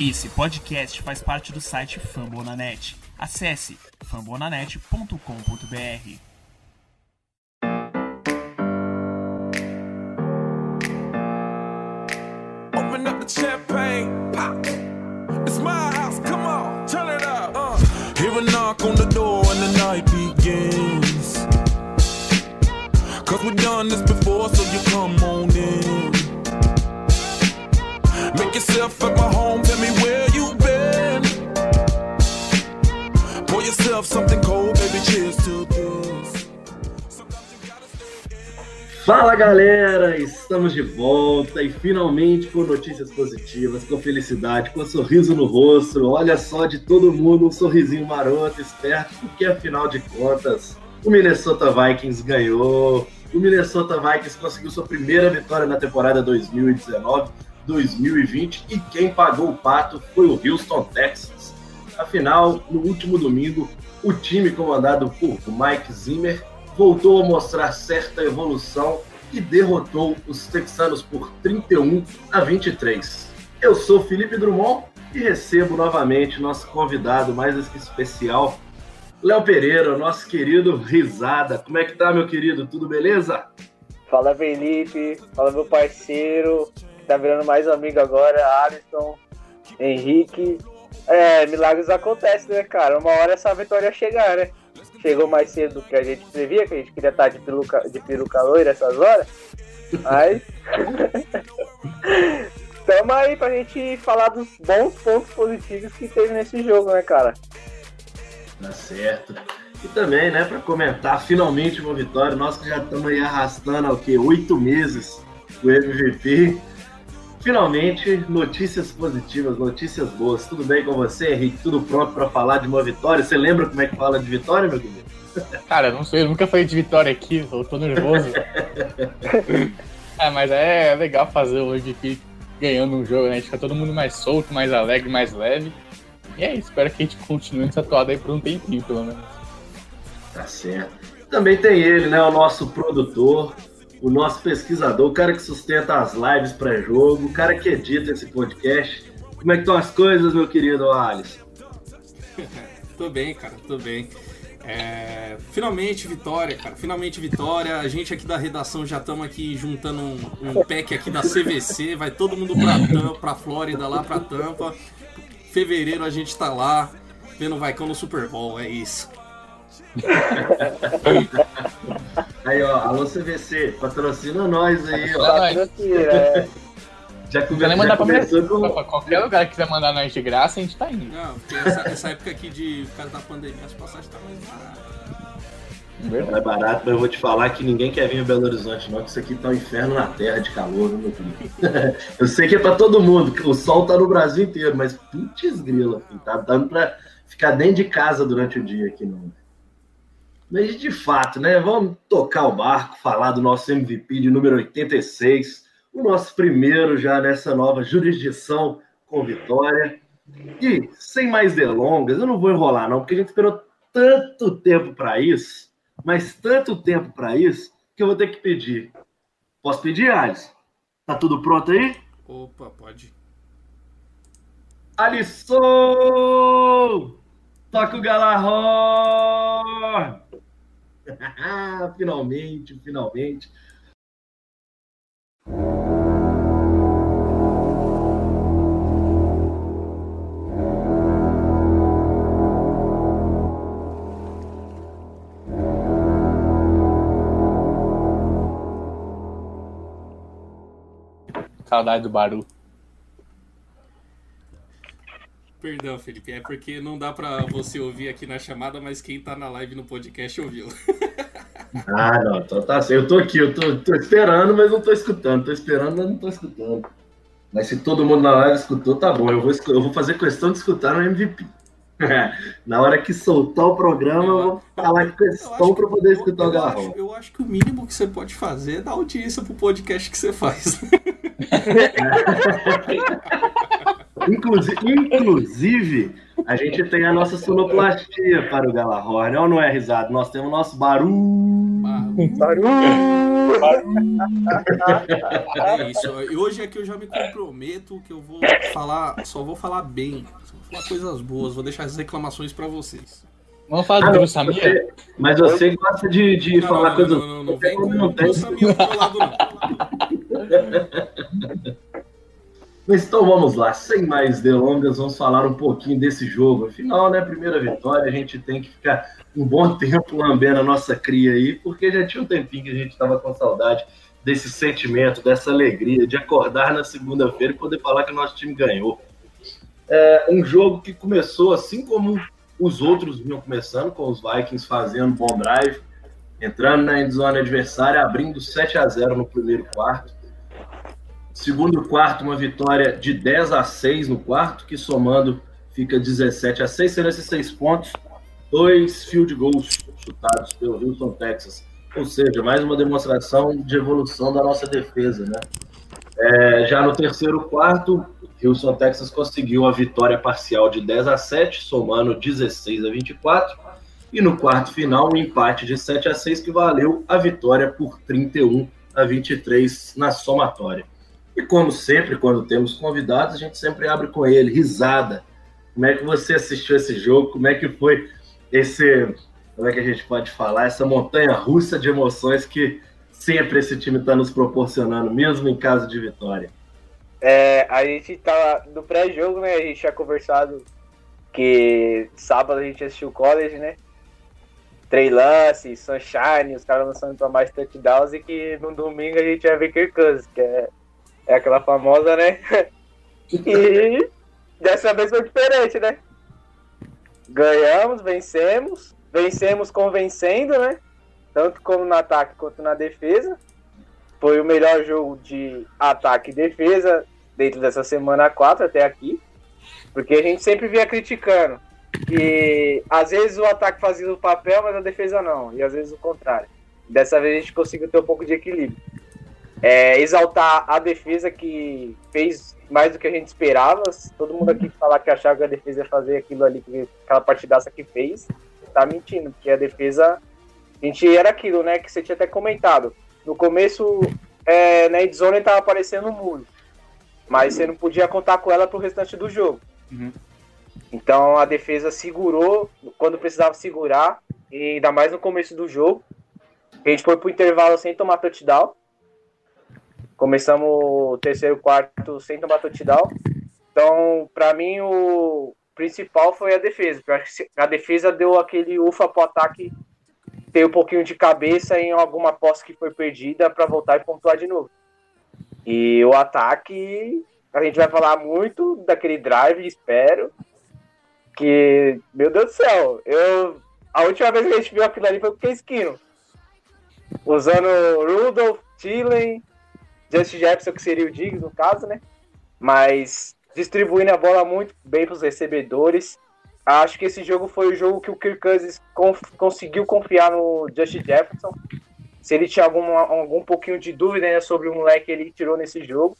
Esse podcast faz parte do site Fambonanet. Acesse fambonanet.com.br. Open up the champagne, pop. It's my house, come on, turn it up. Uh. Hear a knock on the door and the night begins. Cause we've done this before, so you come on in. Make yourself at my something cold, baby, cheers to this. Fala galera, estamos de volta e finalmente com notícias positivas, com felicidade, com um sorriso no rosto. Olha só de todo mundo um sorrisinho maroto, esperto, porque afinal de contas o Minnesota Vikings ganhou. O Minnesota Vikings conseguiu sua primeira vitória na temporada 2019-2020 e quem pagou o pato foi o Houston Texans. Afinal, no último domingo, o time comandado por Mike Zimmer voltou a mostrar certa evolução e derrotou os texanos por 31 a 23. Eu sou Felipe Drummond e recebo novamente nosso convidado mais especial, Léo Pereira, nosso querido Risada. Como é que tá, meu querido? Tudo beleza? Fala Felipe, fala meu parceiro, que tá virando mais amigo agora, Alisson, Henrique. É, milagres acontecem, né, cara? Uma hora essa vitória ia chegar, né? Chegou mais cedo do que a gente previa, que a gente queria estar de peruca, de peruca loira essas horas. Mas. Tamo aí pra gente falar dos bons pontos positivos que teve nesse jogo, né, cara? Tá certo. E também, né, para comentar finalmente uma vitória, nós que já estamos aí arrastando o quê? Oito meses do MVP. Finalmente, notícias positivas, notícias boas. Tudo bem com você, Henrique? Tudo pronto para falar de uma vitória? Você lembra como é que fala de vitória, meu querido? Cara, não sei, eu nunca falei de vitória aqui, eu tô nervoso. é, mas é legal fazer o MVP ganhando um jogo, né? A gente fica todo mundo mais solto, mais alegre, mais leve. E é isso, espero que a gente continue nessa toada aí por um tempinho, pelo menos. Tá certo. Também tem ele, né? O nosso produtor, o nosso pesquisador, o cara que sustenta as lives pré-jogo, o cara que edita esse podcast. Como é que estão as coisas, meu querido Alisson? tô bem, cara, tô bem. É, finalmente vitória, cara. Finalmente vitória. A gente aqui da redação já estamos aqui juntando um, um pack aqui da CVC. Vai todo mundo pra Tampa, pra Flórida, lá pra Tampa. Fevereiro a gente tá lá vendo o Vaicão no Super Bowl. É isso. Aí, ó, alô CVC, patrocina nós aí, ó. Patrocina, é. Já, come, mandar já pra, começou pra qualquer lugar que quiser mandar nós de graça, a gente tá indo. Não, porque essa, essa época aqui de por causa da pandemia, as passagens tá mais baratas. Não é barato, mas eu vou te falar que ninguém quer vir a Belo Horizonte, não, que isso aqui tá um inferno na terra de calor, viu, meu filho? eu sei que é pra todo mundo, que o sol tá no Brasil inteiro, mas putz grila, filho, tá dando pra ficar dentro de casa durante o dia aqui, não. Mas de fato, né? Vamos tocar o barco, falar do nosso MVP de número 86, o nosso primeiro já nessa nova jurisdição com vitória. E sem mais delongas, eu não vou enrolar, não, porque a gente esperou tanto tempo para isso, mas tanto tempo para isso, que eu vou ter que pedir. Posso pedir, Alisson? Tá tudo pronto aí? Opa, pode. Alisson! Toca o Galarró! finalmente, finalmente. Saudade do Baru. Perdão, Felipe, é porque não dá pra você ouvir aqui na chamada, mas quem tá na live no podcast ouviu. Ah, não, então tá certo. Eu tô aqui, eu tô, tô esperando, mas não tô escutando. Tô esperando, mas não tô escutando. Mas se todo mundo na live escutou, tá bom. Eu vou, eu vou fazer questão de escutar no MVP. na hora que soltar o programa, eu vou falar de questão pra poder escutar o eu, Garrão. acho, eu acho que o mínimo que você pode fazer é dar audiência pro podcast que você faz. Inclusive, inclusive, a gente tem a nossa sonoplastia para o Galarror, não, não é risado? Nós temos o nosso barulho. Barulho. Barulho! É isso. E hoje aqui eu já me comprometo que eu vou falar, só vou falar bem, só vou falar coisas boas, vou deixar as reclamações pra vocês. Vamos falar do Ah, mas Samir? você- Mas você gosta de, de Não, falar não, coisas. não, não, não vem com Não tem. o Samir do lado, não. Mas então vamos lá, sem mais delongas, vamos falar um pouquinho desse jogo. Afinal, né, primeira vitória, a gente tem que ficar um bom tempo lambendo a nossa cria aí, porque já tinha um tempinho que a gente estava com saudade desse sentimento, dessa alegria de acordar na segunda-feira e poder falar que o nosso time ganhou. É um jogo que começou assim como os outros vinham começando, com os Vikings fazendo bom drive, entrando na endzone adversária, abrindo 7 a 0 no primeiro quarto. Segundo quarto, uma vitória de 10 a 6 no quarto, que somando fica 17 a 6, sendo esses seis pontos, dois field goals chutados pelo Houston, Texas. Ou seja, mais uma demonstração de evolução da nossa defesa, né? É, já no terceiro quarto, Houston, Texas conseguiu a vitória parcial de 10 a 7, somando 16 a 24. E no quarto final, um empate de 7 a 6 que valeu a vitória por 31 a 23 na somatória. E como sempre, quando temos convidados, a gente sempre abre com ele, risada. Como é que você assistiu esse jogo? Como é que foi esse, como é que a gente pode falar, essa montanha russa de emoções que sempre esse time está nos proporcionando, mesmo em caso de vitória? É, a gente tá no pré-jogo, né? A gente tinha conversado que sábado a gente assistiu o college, né? Trey Lance, Sunshine, os caras lançando pra mais touchdowns e que no domingo a gente ia ver Kirk Cousins, que é, é aquela famosa, né? E dessa vez foi diferente, né? Ganhamos, vencemos, vencemos convencendo, né? Tanto como no ataque quanto na defesa. Foi o melhor jogo de ataque e defesa dentro dessa semana 4 até aqui. Porque a gente sempre vinha criticando que às vezes o ataque fazia o papel, mas a defesa não. E às vezes o contrário. Dessa vez a gente conseguiu ter um pouco de equilíbrio. É, exaltar a defesa que fez mais do que a gente esperava. Todo mundo aqui falar que achava que a defesa ia fazer aquilo ali, que- aquela partidaça que fez, tá mentindo, porque a defesa. A gente era aquilo, né? Que você tinha até comentado. No começo, é, na endzone tava aparecendo um muro. Mas você não podia contar com ela pro restante do jogo. Uhum. Então a defesa segurou quando precisava segurar, e ainda mais no começo do jogo. A gente foi pro intervalo sem tomar touchdown. Começamos o terceiro quarto sem tomar touchdown. Então, para mim, o principal foi a defesa. A defesa deu aquele ufa pro ataque ter um pouquinho de cabeça em alguma posse que foi perdida para voltar e pontuar de novo. E o ataque, a gente vai falar muito daquele drive, espero. Que, meu Deus do céu, eu. A última vez que a gente viu aquilo ali foi com o Keenum. Usando Rudolph, Thielen, Justin Jefferson, que seria o Diggs no caso, né? Mas distribuindo a bola muito bem para os recebedores. Acho que esse jogo foi o jogo que o Kirk Cousins conf- conseguiu confiar no Justin Jefferson. Se ele tinha algum, algum pouquinho de dúvida né, sobre o moleque, ele tirou nesse jogo.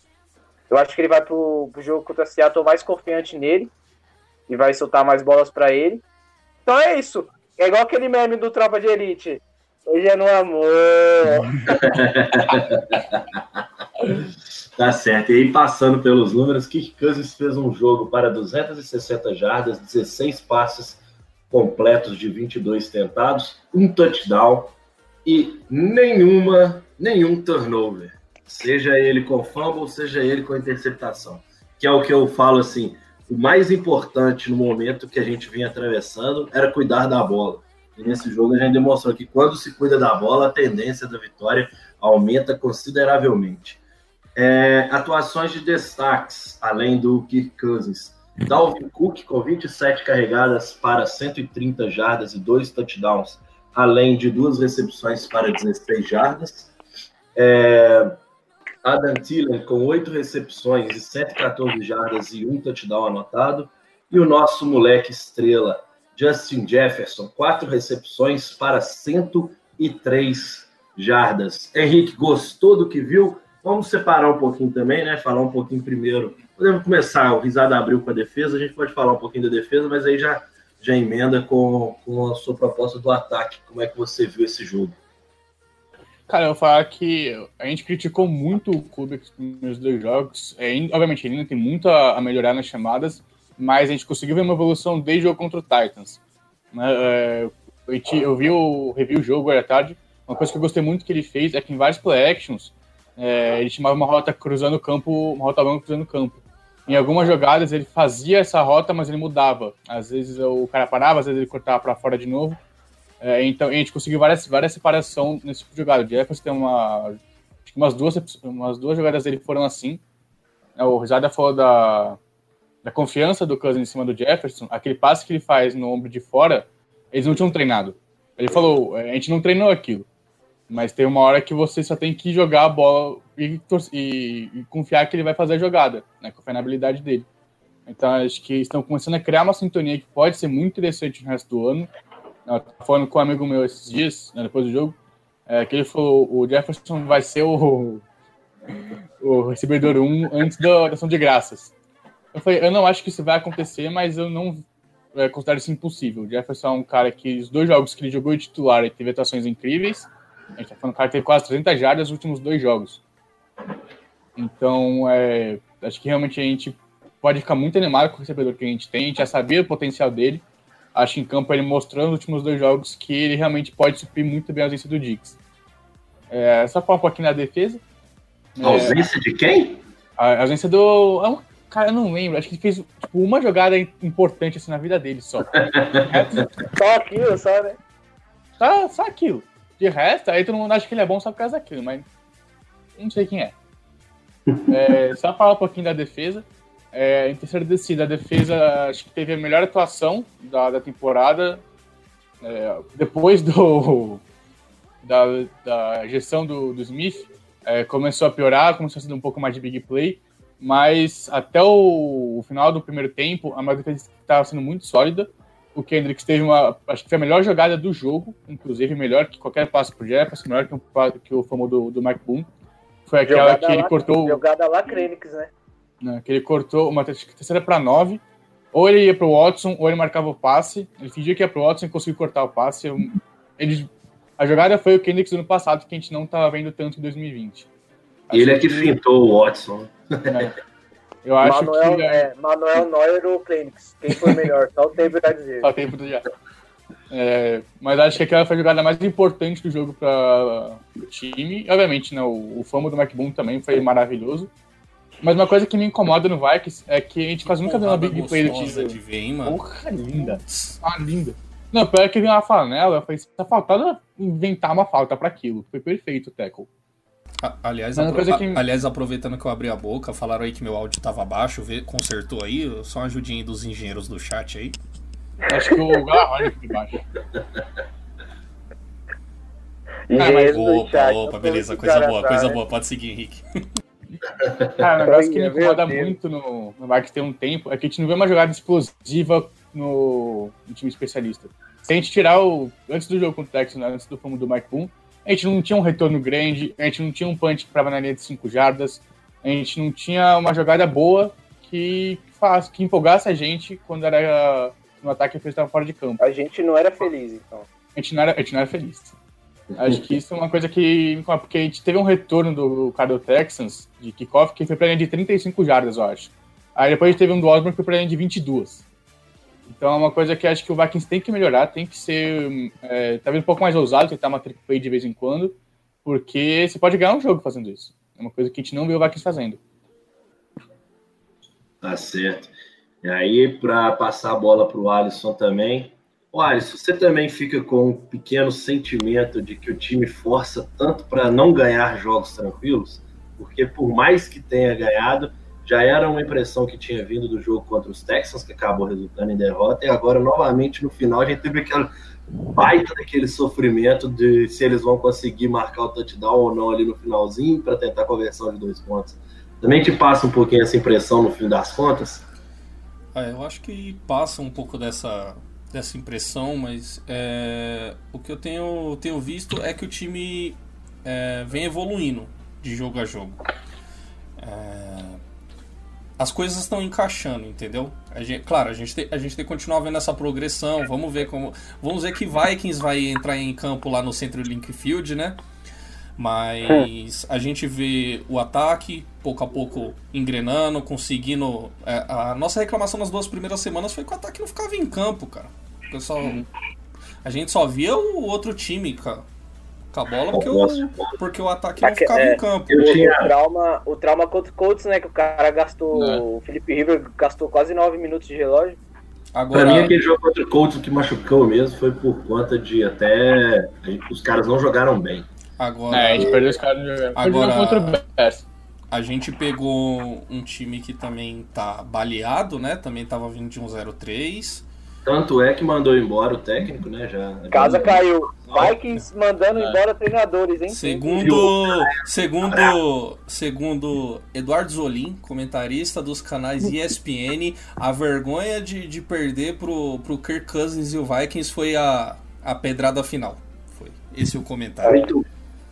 Eu acho que ele vai pro, pro jogo contra o Seattle mais confiante nele e vai soltar mais bolas para ele. Então é isso. É igual aquele meme do Tropa de Elite. Hoje é no amor. Tá certo. E aí, passando pelos números, Kirk Cousins fez um jogo para 260 jardas, 16 passes completos de 22 tentados, um touchdown e nenhuma, nenhum turnover. Seja ele com fumble, seja ele com interceptação. Que é o que eu falo assim, o mais importante no momento que a gente vinha atravessando era cuidar da bola. E nesse jogo a gente demonstrou que quando se cuida da bola, a tendência da vitória aumenta consideravelmente. É, atuações de destaques, além do Kirk Cousins. Dalvin Cook com 27 carregadas para 130 jardas e dois touchdowns, além de duas recepções para 16 jardas. É, Adam Thielen com oito recepções e 114 jardas e um touchdown anotado. E o nosso moleque estrela, Justin Jefferson, quatro recepções para 103 jardas. Henrique, gostou do que viu? Vamos separar um pouquinho também, né? Falar um pouquinho primeiro. Podemos começar, o Risada abriu com a defesa, a gente pode falar um pouquinho da defesa, mas aí já, já emenda com, com a sua proposta do ataque. Como é que você viu esse jogo? Cara, eu vou falar que a gente criticou muito o Kubrick nos dois jogos. É, obviamente, ele ainda tem muito a, melhorar nas chamadas, mas a gente conseguiu ver uma evolução desde o jogo contra o Titans. Né? É, eu vi o review o jogo à tarde. Uma coisa que eu gostei muito que ele fez é que em vários play actions é, ele chamava uma rota cruzando o campo, uma rota longa cruzando o campo. Em algumas jogadas ele fazia essa rota, mas ele mudava. Às vezes o cara parava, às vezes ele cortava para fora de novo. É, então a gente conseguiu várias, várias separação nesse tipo de jogada. O Jefferson tem uma. Umas duas, umas duas jogadas dele foram assim. É, o Risada falou da, da confiança do Cousins em cima do Jefferson. Aquele passe que ele faz no ombro de fora, eles não tinham treinado. Ele falou: é, a gente não treinou aquilo. Mas tem uma hora que você só tem que jogar a bola e, e, e confiar que ele vai fazer a jogada, né? Confiar na habilidade dele. Então acho que estão começando a criar uma sintonia que pode ser muito interessante no resto do ano. Eu falando com um amigo meu esses dias, né, depois do jogo, é, que ele falou o Jefferson vai ser o, o recebedor 1 antes da ação de graças. Eu falei, eu não acho que isso vai acontecer, mas eu não é, considero isso impossível. O Jefferson é um cara que os dois jogos que ele jogou de titular ele teve atuações incríveis a gente tá falando um cara que teve quase 300 jardas nos últimos dois jogos. Então, é, acho que realmente a gente pode ficar muito animado com o recebedor que a gente tem. A gente já sabia o potencial dele. Acho que em campo ele mostrou nos últimos dois jogos que ele realmente pode suprir muito bem a ausência do Dix. É, só falar um pouquinho na defesa. A ausência é, de quem? A ausência do. É cara, eu não lembro. Acho que ele fez tipo, uma jogada importante assim na vida dele só. só aquilo, só, né? Só, só aquilo. De resto, aí todo mundo acha que ele é bom só por causa daquilo, mas não sei quem é. é só falar um pouquinho da defesa. É, em terceira descida, a defesa acho que teve a melhor atuação da, da temporada. É, depois do, da, da gestão do, do Smith, é, começou a piorar, começou a ser um pouco mais de big play, mas até o, o final do primeiro tempo, a maioria estava sendo muito sólida o Kendricks teve uma. Acho que foi a melhor jogada do jogo, inclusive melhor que qualquer passo pro Jefferson, melhor que, um, que o famoso do, do Mike Boone. Foi aquela jogada que ele lá, cortou. Jogada lá, Krenix, né? né? Que ele cortou uma terceira para nove. Ou ele ia pro Watson, ou ele marcava o passe. Ele fingia que ia pro Watson e conseguiu cortar o passe. Ele, a jogada foi o Kendricks do ano passado, que a gente não tava vendo tanto em 2020. Acho ele é que, que fintou o Watson. É. Eu acho Manuel, que. É, Manuel Neuer ou Clênix? Quem foi melhor? Só o tempo vai dizer. Só o tempo já. É, mas acho que aquela foi a jogada mais importante do jogo para o time. Obviamente, né, o, o famo do McBoom também foi maravilhoso. Mas uma coisa que me incomoda no Vikings é que a gente quase nunca vê uma big play do time. De ver, hein, mano? Porra, linda. Ah, linda. Não, pior que vi uma flanela, eu falei, tá faltando inventar uma falta para aquilo. Foi perfeito o tackle. Aliás, apro que... aliás, aproveitando que eu abri a boca, falaram aí que meu áudio tava baixo, vê, consertou aí, só uma ajudinha dos engenheiros do chat aí. Acho que o Garrone aqui embaixo. Ah, mas... Opa, opa, beleza, coisa boa, coisa boa, pode seguir, Henrique. Cara, o negócio que me incomoda muito no, no tem um tempo é que a gente não vê uma jogada explosiva no, no time especialista. Se a gente tirar o. Antes do jogo contra o Texas, antes do fumo do Mike Boom, a gente não tinha um retorno grande, a gente não tinha um punch que estava na linha de 5 jardas, a gente não tinha uma jogada boa que, faz, que empolgasse a gente quando era no ataque que estava fora de campo. A gente não era feliz, então. A gente não era, a gente não era feliz. Acho que isso é uma coisa que. Porque a gente teve um retorno do cara do Texans, de kickoff, que foi para linha de 35 jardas, eu acho. Aí depois a gente teve um do Osborne que foi para linha de 22. Então é uma coisa que acho que o Vikings tem que melhorar, tem que ser é, talvez um pouco mais ousado, tentar uma trick play de vez em quando, porque você pode ganhar um jogo fazendo isso. É uma coisa que a gente não vê o Vikings fazendo. Tá certo. E aí, para passar a bola para o Alisson também. O Alisson, você também fica com um pequeno sentimento de que o time força tanto para não ganhar jogos tranquilos? Porque por mais que tenha ganhado, já era uma impressão que tinha vindo do jogo contra os Texans, que acabou resultando em derrota, e agora, novamente, no final, a gente teve aquela baita daquele sofrimento de se eles vão conseguir marcar o touchdown ou não ali no finalzinho para tentar a conversão de dois pontos. Também te passa um pouquinho essa impressão no fim das contas? Ah, eu acho que passa um pouco dessa, dessa impressão, mas é, o que eu tenho, tenho visto é que o time é, vem evoluindo de jogo a jogo. É, as coisas estão encaixando, entendeu? A gente, claro, a gente, tem, a gente tem que continuar vendo essa progressão. Vamos ver como. Vamos ver que Vikings vai entrar em campo lá no Centro Link Field, né? Mas a gente vê o ataque pouco a pouco engrenando, conseguindo. é, a nossa reclamação nas duas primeiras semanas foi que o ataque não ficava em campo, cara. Pessoal. A gente só via o outro time com a, com a bola porque o, porque o ataque não ficava é, em campo. Tinha- o trauma, o trauma contra o Colts, né? Que o cara gastou. É. O Felipe River gastou quase 9 minutos de relógio. Agora, Pra mim, aquele jogo contra o Colts o que machucou mesmo foi por conta de até. Os caras não jogaram bem. agora É, a gente perdeu os caras no jogo. Agora- contra o Bears. a gente pegou um time que também tá baleado, né? Também tava vindo de um 0-3. Tanto é que mandou embora o técnico, né? Já. Casa caiu. Vikings mandando É. embora treinadores, hein? Segundo, segundo, segundo Eduardo Zolim, comentarista dos canais ESPN, a vergonha de, de perder pro, pro Kirk Cousins e o Vikings foi a, a pedrada final. Foi esse o comentário. Muito,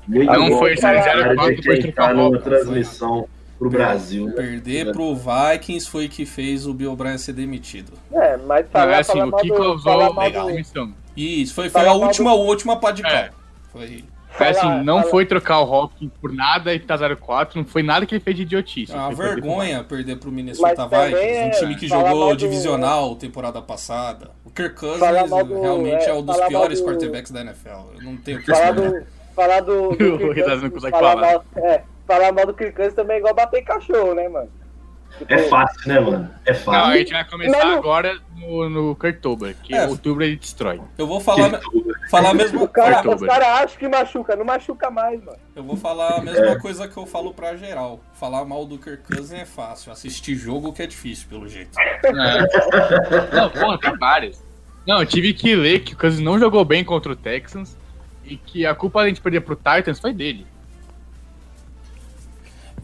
muito Não bom. foi cara, 0-4 de depois quem trocar tá a numa roupa, transmissão pro Brasil. né? Perder pro Vikings foi que fez o Bill O'Brien ser demitido. É, mas falar, é assim, falar o que do, causou falar a do, demissão. Isso, foi, foi a última, do- última pá de cal. É. Foi É assim, não fala- foi trocar o Hawkins por nada e tá 0-4, não foi nada que ele fez de idiotice. uma Foi perder vergonha perder pro Minnesota Mas Vikings, um é time que falar jogou do- divisional temporada passada. O Kirk Cousins Falar do- realmente é, é, um dos falar piores do- quarterbacks da NFL. Eu não tenho o que Falar falar. do. Falar do. do O Kirk Ridas não consegue falar falar. Mal, é, falar mal do Kirk Cousins também é igual bater cachorro, né, mano? Tipo, É fácil, né, mano? É Não, a fácil. gente vai começar agora no, no Kirktober, que É. outubro ele destrói. Eu vou falar, falar mesmo. O cara, os caras acham que machuca, não machuca mais, mano. Eu vou falar a mesma coisa que eu falo pra geral. Falar mal do Kirk Cousins é fácil. Assistir jogo que é difícil, pelo jeito. É. Não, porra, tem várias. Não, eu tive que ler que o Cousins não jogou bem contra o Texans e que a culpa da gente perder pro Titans foi dele.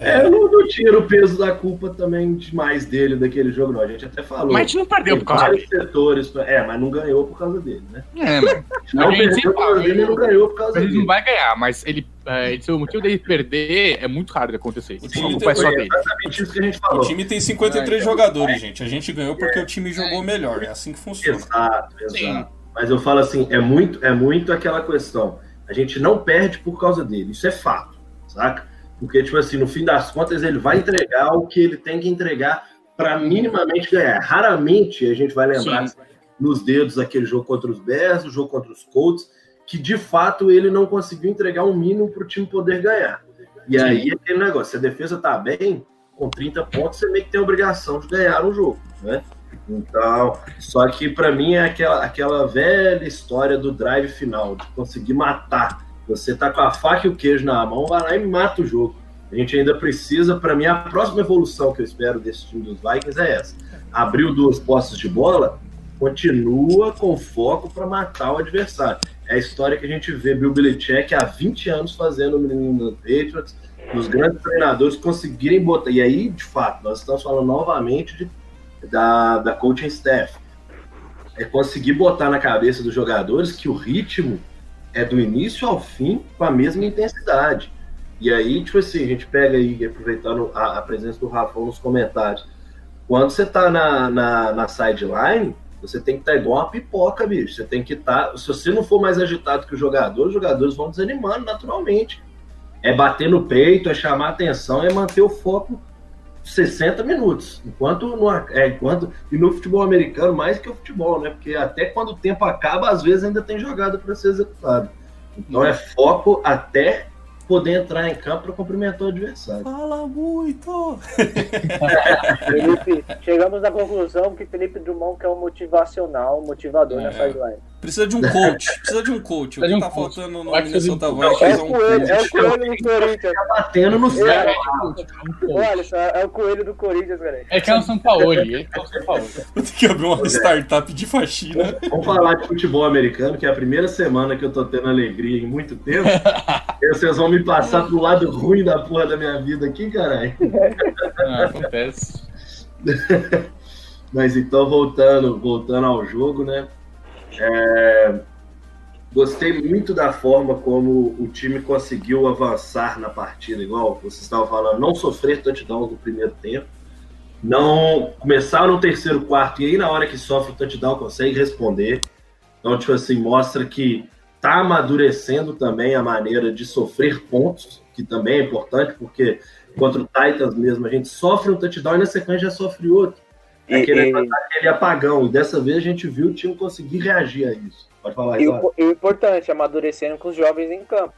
É, eu não, não tiro o peso da culpa também demais dele daquele jogo, não. A gente até falou. Mas a gente não perdeu por causa vários dele. setores. É, mas não ganhou por causa dele, né? É, mano. Não A gente perdeu por causa dele não ganhou por causa Ele dele. não vai ganhar, mas ele, é, esse- o motivo dele perder é muito raro de acontecer. O A time é tem- dele. exatamente isso que a gente O falou. time tem 53 É, jogadores, gente. A gente ganhou porque o time jogou melhor. É assim que funciona. Exato, exato. Sim. Mas eu falo assim, é muito, é muito aquela questão. A gente não perde por causa dele, isso é fato, saca? Porque, tipo assim, no fim das contas, ele vai entregar o que ele tem que entregar para minimamente ganhar. Raramente a gente vai lembrar Sim. nos dedos aquele jogo contra os Bears, o jogo contra os Colts, que de fato ele não conseguiu entregar um mínimo para o time poder ganhar. E Sim. aí aquele negócio, se a defesa tá bem, com 30 pontos, você meio que tem a obrigação de ganhar um jogo, né? Então, só que para mim é aquela, aquela velha história do drive final, de conseguir matar. Você tá com a faca e o queijo na mão, vai lá e mata o jogo. A gente ainda precisa, para mim, a próxima evolução que eu espero desse time dos Vikings é essa. Abriu duas posses de bola, continua com foco para matar o adversário. É a história que a gente vê Bill Belichick há 20 anos fazendo no Patriots, os grandes treinadores conseguirem botar. E aí, de fato, nós estamos falando novamente de, da, da coaching staff. É conseguir botar na cabeça dos jogadores que o ritmo é do início ao fim com a mesma intensidade. E aí, tipo assim, a gente pega aí, aproveitando a, a presença do Rafão nos comentários. Quando você tá na, na, na sideline, você tem que estar igual uma pipoca, bicho. Você tem que estar. se você não for mais agitado que o jogador, os jogadores vão desanimando naturalmente. É bater no peito, é chamar atenção, é manter o foco 60 minutos. Enquanto no, é, enquanto, e no futebol americano, mais que o futebol, né? Porque até quando o tempo acaba, às vezes ainda tem jogada para ser executada. Então é foco até poder entrar em campo para cumprimentar o adversário. Fala muito! Felipe, chegamos à conclusão que Felipe Drummond é um motivacional, um motivador É. na sideline. Precisa de um coach. Precisa de um coach. O que um tá coach. faltando no Minnesota coach. Vikings É é o um coelho, é o coach. coelho do Corinthians. Tá batendo no céu. É. É, Olha só, é o coelho do Corinthians, galera. é que é o São Paulo, ele é o São Paulo. Vou ter que abrir uma startup de faxina. Vamos falar de futebol americano, que é a primeira semana que eu tô tendo alegria em muito tempo. e vocês vão me passar pro lado ruim da porra da minha vida aqui, caralho. Ah, acontece. Mas então, voltando, voltando ao jogo, né? É, Gostei muito da forma como o time conseguiu avançar na partida, igual vocês estavam falando, não sofrer touchdown no primeiro tempo. Não começar no terceiro quarto e aí na hora que sofre o touchdown consegue responder. Então, tipo assim, mostra que tá amadurecendo também a maneira de sofrer pontos, que também é importante, porque contra o Titans mesmo a gente sofre um touchdown e na sequência já sofre outro. É aquele, e, aquele apagão. E dessa vez a gente viu o time conseguir reagir a isso. Pode falar, E o, o importante, amadurecendo com os jovens em campo.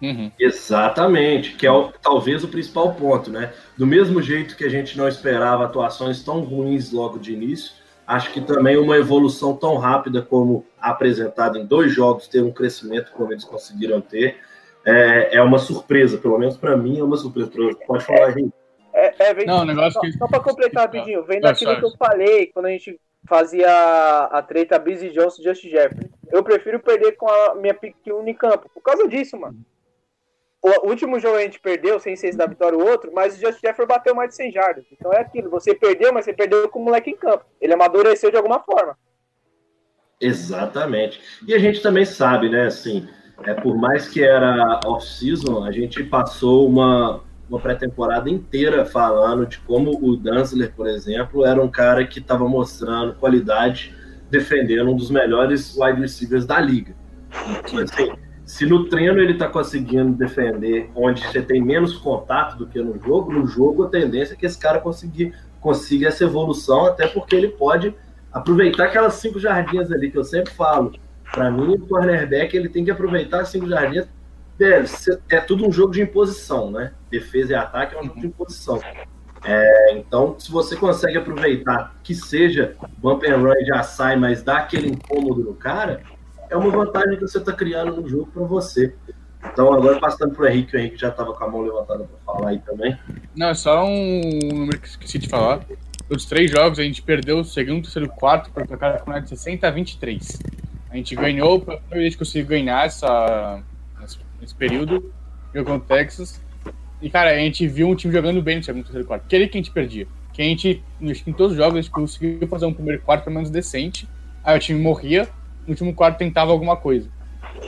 Uhum. Exatamente, que é o, talvez o principal ponto, né? Do mesmo jeito que a gente não esperava atuações tão ruins logo de início, acho que também uma evolução tão rápida como apresentada em dois jogos, ter um crescimento como eles conseguiram ter, é, é uma surpresa, pelo menos para mim é uma surpresa. Pode falar, Henrique. É, é, vem, não, negócio só, que... só para completar rapidinho, vem daquilo que eu falei quando a gente fazia a, treta Busy Johnson e Just Jefferson. Eu prefiro perder com a minha pick Unicampo, por causa disso, mano. O último jogo a gente perdeu, sem ser da vitória o outro, mas o Justin Jefferson bateu mais de 100 jardas. Então é aquilo, você perdeu, mas você perdeu com o moleque em campo. Ele amadureceu de alguma forma. Exatamente. E a gente também sabe, né, assim, é, por mais que era off-season, a gente passou uma, uma pré-temporada inteira falando de como o Danzler, por exemplo, era um cara que estava mostrando qualidade defendendo um dos melhores wide receivers da liga. Então, assim, se no treino ele está conseguindo defender onde você tem menos contato do que no jogo, no jogo a tendência é que esse cara conseguir, consiga essa evolução, até porque ele pode aproveitar aquelas cinco jardinhas ali que eu sempre falo. Para mim, o cornerback ele tem que aproveitar as cinco jardinhas. Velho, é tudo um jogo de imposição, né? Defesa e ataque é um jogo de imposição. É, então, se você consegue aproveitar que seja bump and run já sai, mas dá aquele incômodo no cara, é uma vantagem que você está criando no jogo para você. Então, agora passando para o Henrique, o Henrique já estava com a mão levantada para falar aí também. Não, é só um número que esqueci de falar. Os três jogos a gente perdeu o segundo, terceiro e quarto para placar com de 60 a 23. A gente ganhou, a que conseguiu ganhar essa, nesse período, jogou o Texas. E, cara, a gente viu um time jogando bem no segundo, terceiro quarto. Que que a gente perdia. Que a gente, em todos os jogos, a gente conseguiu fazer um primeiro quarto pelo menos decente. Aí o time morria, no último quarto tentava alguma coisa.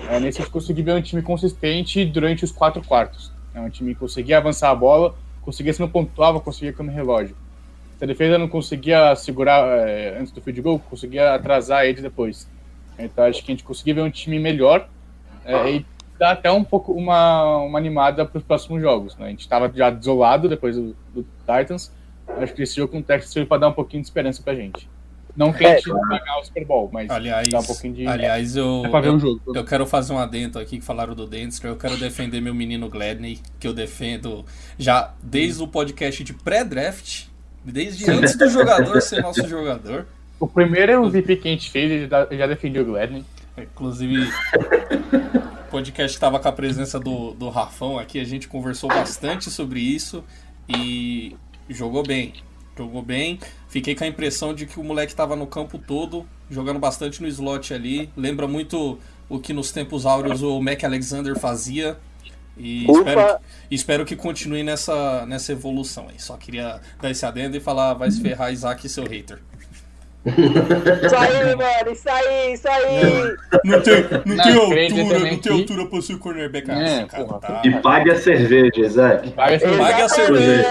É, nesse a gente conseguiu ver um time consistente durante os quatro quartos. É um time que conseguia avançar a bola, conseguia se não pontuava, conseguia comer relógio. Se a defesa não conseguia segurar é, antes do field goal, conseguia atrasar eles depois. Então acho que a gente conseguiu ver um time melhor é, e dá até um pouco uma, uma animada para os próximos jogos. Né? A gente estava já desolado depois do, do, Titans. Acho que esse jogo com o Texas veio para dar um pouquinho de esperança para a gente. Não que a gente é, ganhar o Super Bowl, mas aliás, dá um pouquinho de. Aliás, eu, é ver um jogo. eu quero fazer um adendo aqui que falaram do Dentster. Eu quero defender meu menino Gladney, que eu defendo já desde o podcast de pré-draft, desde antes do jogador ser nosso jogador. O primeiro MVP que a gente fez, ele já, já defendeu o Gladney. Inclusive, o podcast estava com a presença do, do Rafão aqui, a gente conversou bastante sobre isso e jogou bem. Jogou bem. Fiquei com a impressão de que o moleque estava no campo todo, jogando bastante no slot ali. Lembra muito o que nos tempos áureos o Mac Alexander fazia. E espero, espero, que continue nessa, nessa evolução aí. Só queria dar esse adendo e falar, vai se ferrar, Isaac, seu hater. Isso aí, mano, isso aí, isso aí. Não tem, não, não tem altura, não tem altura pra ser cornerback assim, é, cara. Tá. E pague a cerveja, Isaac. Pague a cerveja. Pague a cerveja.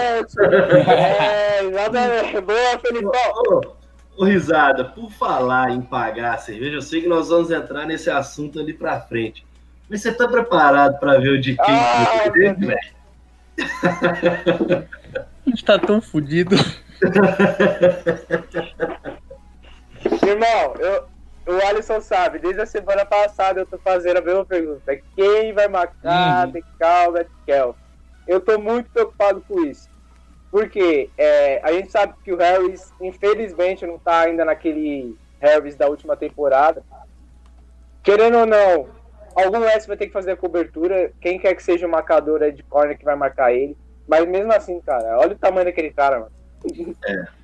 É, exatamente. Boa, Felipão. Ô, Risada, por falar em pagar a cerveja, eu sei que nós vamos entrar nesse assunto ali pra frente. Mas você tá preparado pra ver o de quem ah, que velho? A gente tá tão fudido. Irmão, eu, o Alisson sabe, desde a semana passada eu tô fazendo a mesma pergunta. Quem vai marcar uhum. Decal Metcalf? Eu tô muito preocupado com isso. Porque é, a gente sabe que o Harris, infelizmente, não tá ainda naquele Harris da última temporada. Querendo ou não, algum S vai ter que fazer a cobertura. Quem quer que seja o marcador de corner que vai marcar ele. Mas mesmo assim, cara, olha o tamanho daquele cara, mano. É.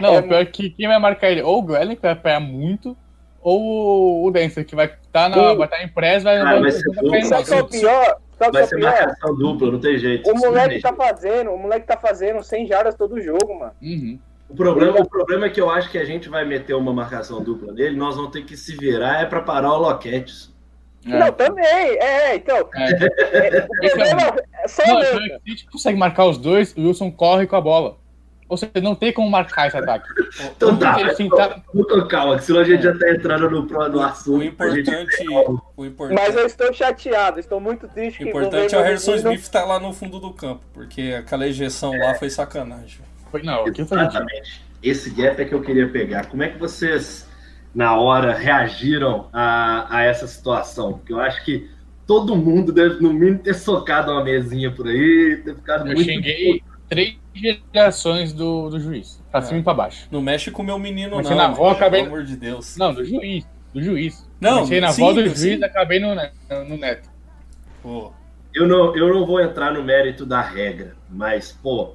Não, é, pior que quem vai marcar ele, ou o Glenn, que vai apanhar muito, ou o Dancer, que vai estar tá na, vai estar em press, vai, ah, vai, vai, vai Só que é o pior, só vai ser marcação dupla, não tem jeito. O moleque tá fazendo, o moleque tá fazendo 100 jardas todo jogo, mano. Uhum. O problema, o problema é que eu acho que a gente vai meter uma marcação dupla nele, nós vamos ter que se virar é para parar o Loquetes. É. Não, também. É, então. É. É, o problema é só não, Se a gente consegue marcar os dois, o Wilson corre com a bola. Ou seja, não tem como marcar esse ataque. Então tá, Vamos calma, que senão a gente já tá entrando no, no O assunto. a gente- importante, o importante, Mas eu estou chateado, estou muito triste o que importante é o o Harrison Smith estar lá no fundo do campo, porque aquela ejeção lá foi sacanagem. Foi- Não. Exatamente. Esse gap é que eu queria pegar. Como é que vocês, na hora, reagiram a, a essa situação? Porque eu acho que todo mundo deve, no mínimo, ter socado uma mesinha por aí, ter ficado Eu muito. xinguei três gerações do, do juiz, pra cima e pra baixo. Não mexe com o meu menino, Mas não. na avó, acabei- Pelo amor de Deus. Não, do juiz. Do juiz. Não, Comecei na sim, avó do eu juiz sim. e acabei no, no neto. Pô, Eu não, eu não vou entrar no mérito da regra, mas, pô,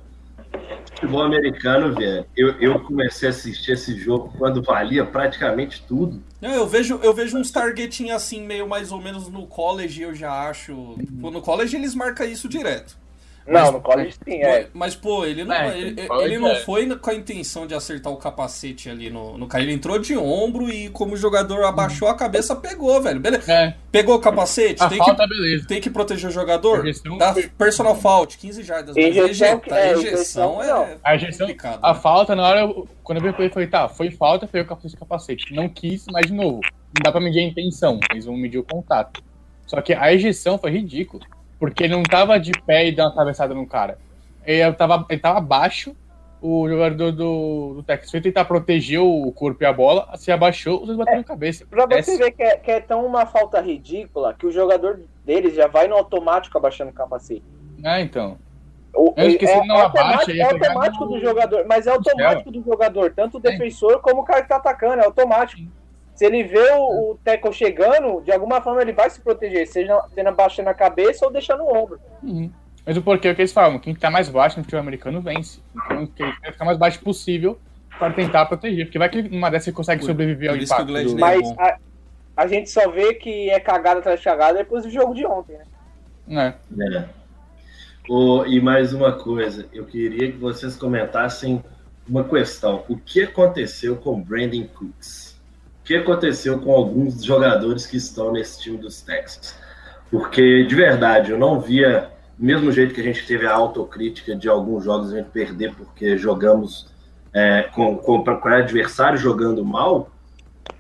futebol americano, velho, eu, eu comecei a assistir esse jogo quando valia praticamente tudo. Não, eu vejo, eu vejo uns targetinhos assim, meio mais ou menos no college, eu já acho. Pô, no college eles marcam isso direto. Não, no college sim, é. Mas, pô, ele não, É, ele, ele não é. foi com a intenção de acertar o capacete ali no, no cara. Ele entrou de ombro e, como o jogador abaixou a cabeça, pegou, velho. Beleza. É, Pegou o capacete, a tem falta, que, beleza. tem que proteger o jogador. A Dá personal fault, 15 jardas. Mas Injeção que- é, ejeção injeção, é. A gestão, complicado. a né? falta, na hora, eu- quando eu vi ele, falei, tá, foi falta, pegou o capacete, capacete. Não quis, mas de novo, não dá pra medir a intenção, eles vão medir o contato. Só que a ejeção foi ridícula, porque ele não tava de pé e dando uma cabeçada no cara. Ele tava, ele tava abaixo, o jogador do, do Texas foi tentar proteger o corpo e a bola, se abaixou, vocês bateram na cabeça. Pra você Desce. ver que é, que é tão uma falta ridícula que o jogador deles já vai no automático abaixando o capacete. Ah, então. O, Eu esqueci, é, não é abaixa, é automático do jogador, mas é automático do jogador, tanto o defensor como o cara que tá atacando, é automático. Se ele vê o, o tackle chegando, de alguma forma ele vai se proteger, seja sendo abaixando a cabeça ou deixando o ombro. Uhum. Mas o porquê é o que eles falam, quem tá mais baixo no futebol americano vence. Então, que ele quer ficar mais baixo possível para tentar proteger. Porque vai que numa dessa ele consegue Por- sobreviver ao por impacto. Do- É Mas bom. a, a gente só vê que é cagada atrás de cagada depois do jogo de ontem, né? É. É. Ô, e mais uma coisa, eu queria que vocês comentassem uma questão. O que aconteceu com Brandon Cooks? Que aconteceu com alguns jogadores que estão nesse time dos Texans? Porque, de verdade, eu não via, mesmo jeito que a gente teve a autocrítica de alguns jogos a gente perder porque jogamos é, com, com, com adversário jogando mal,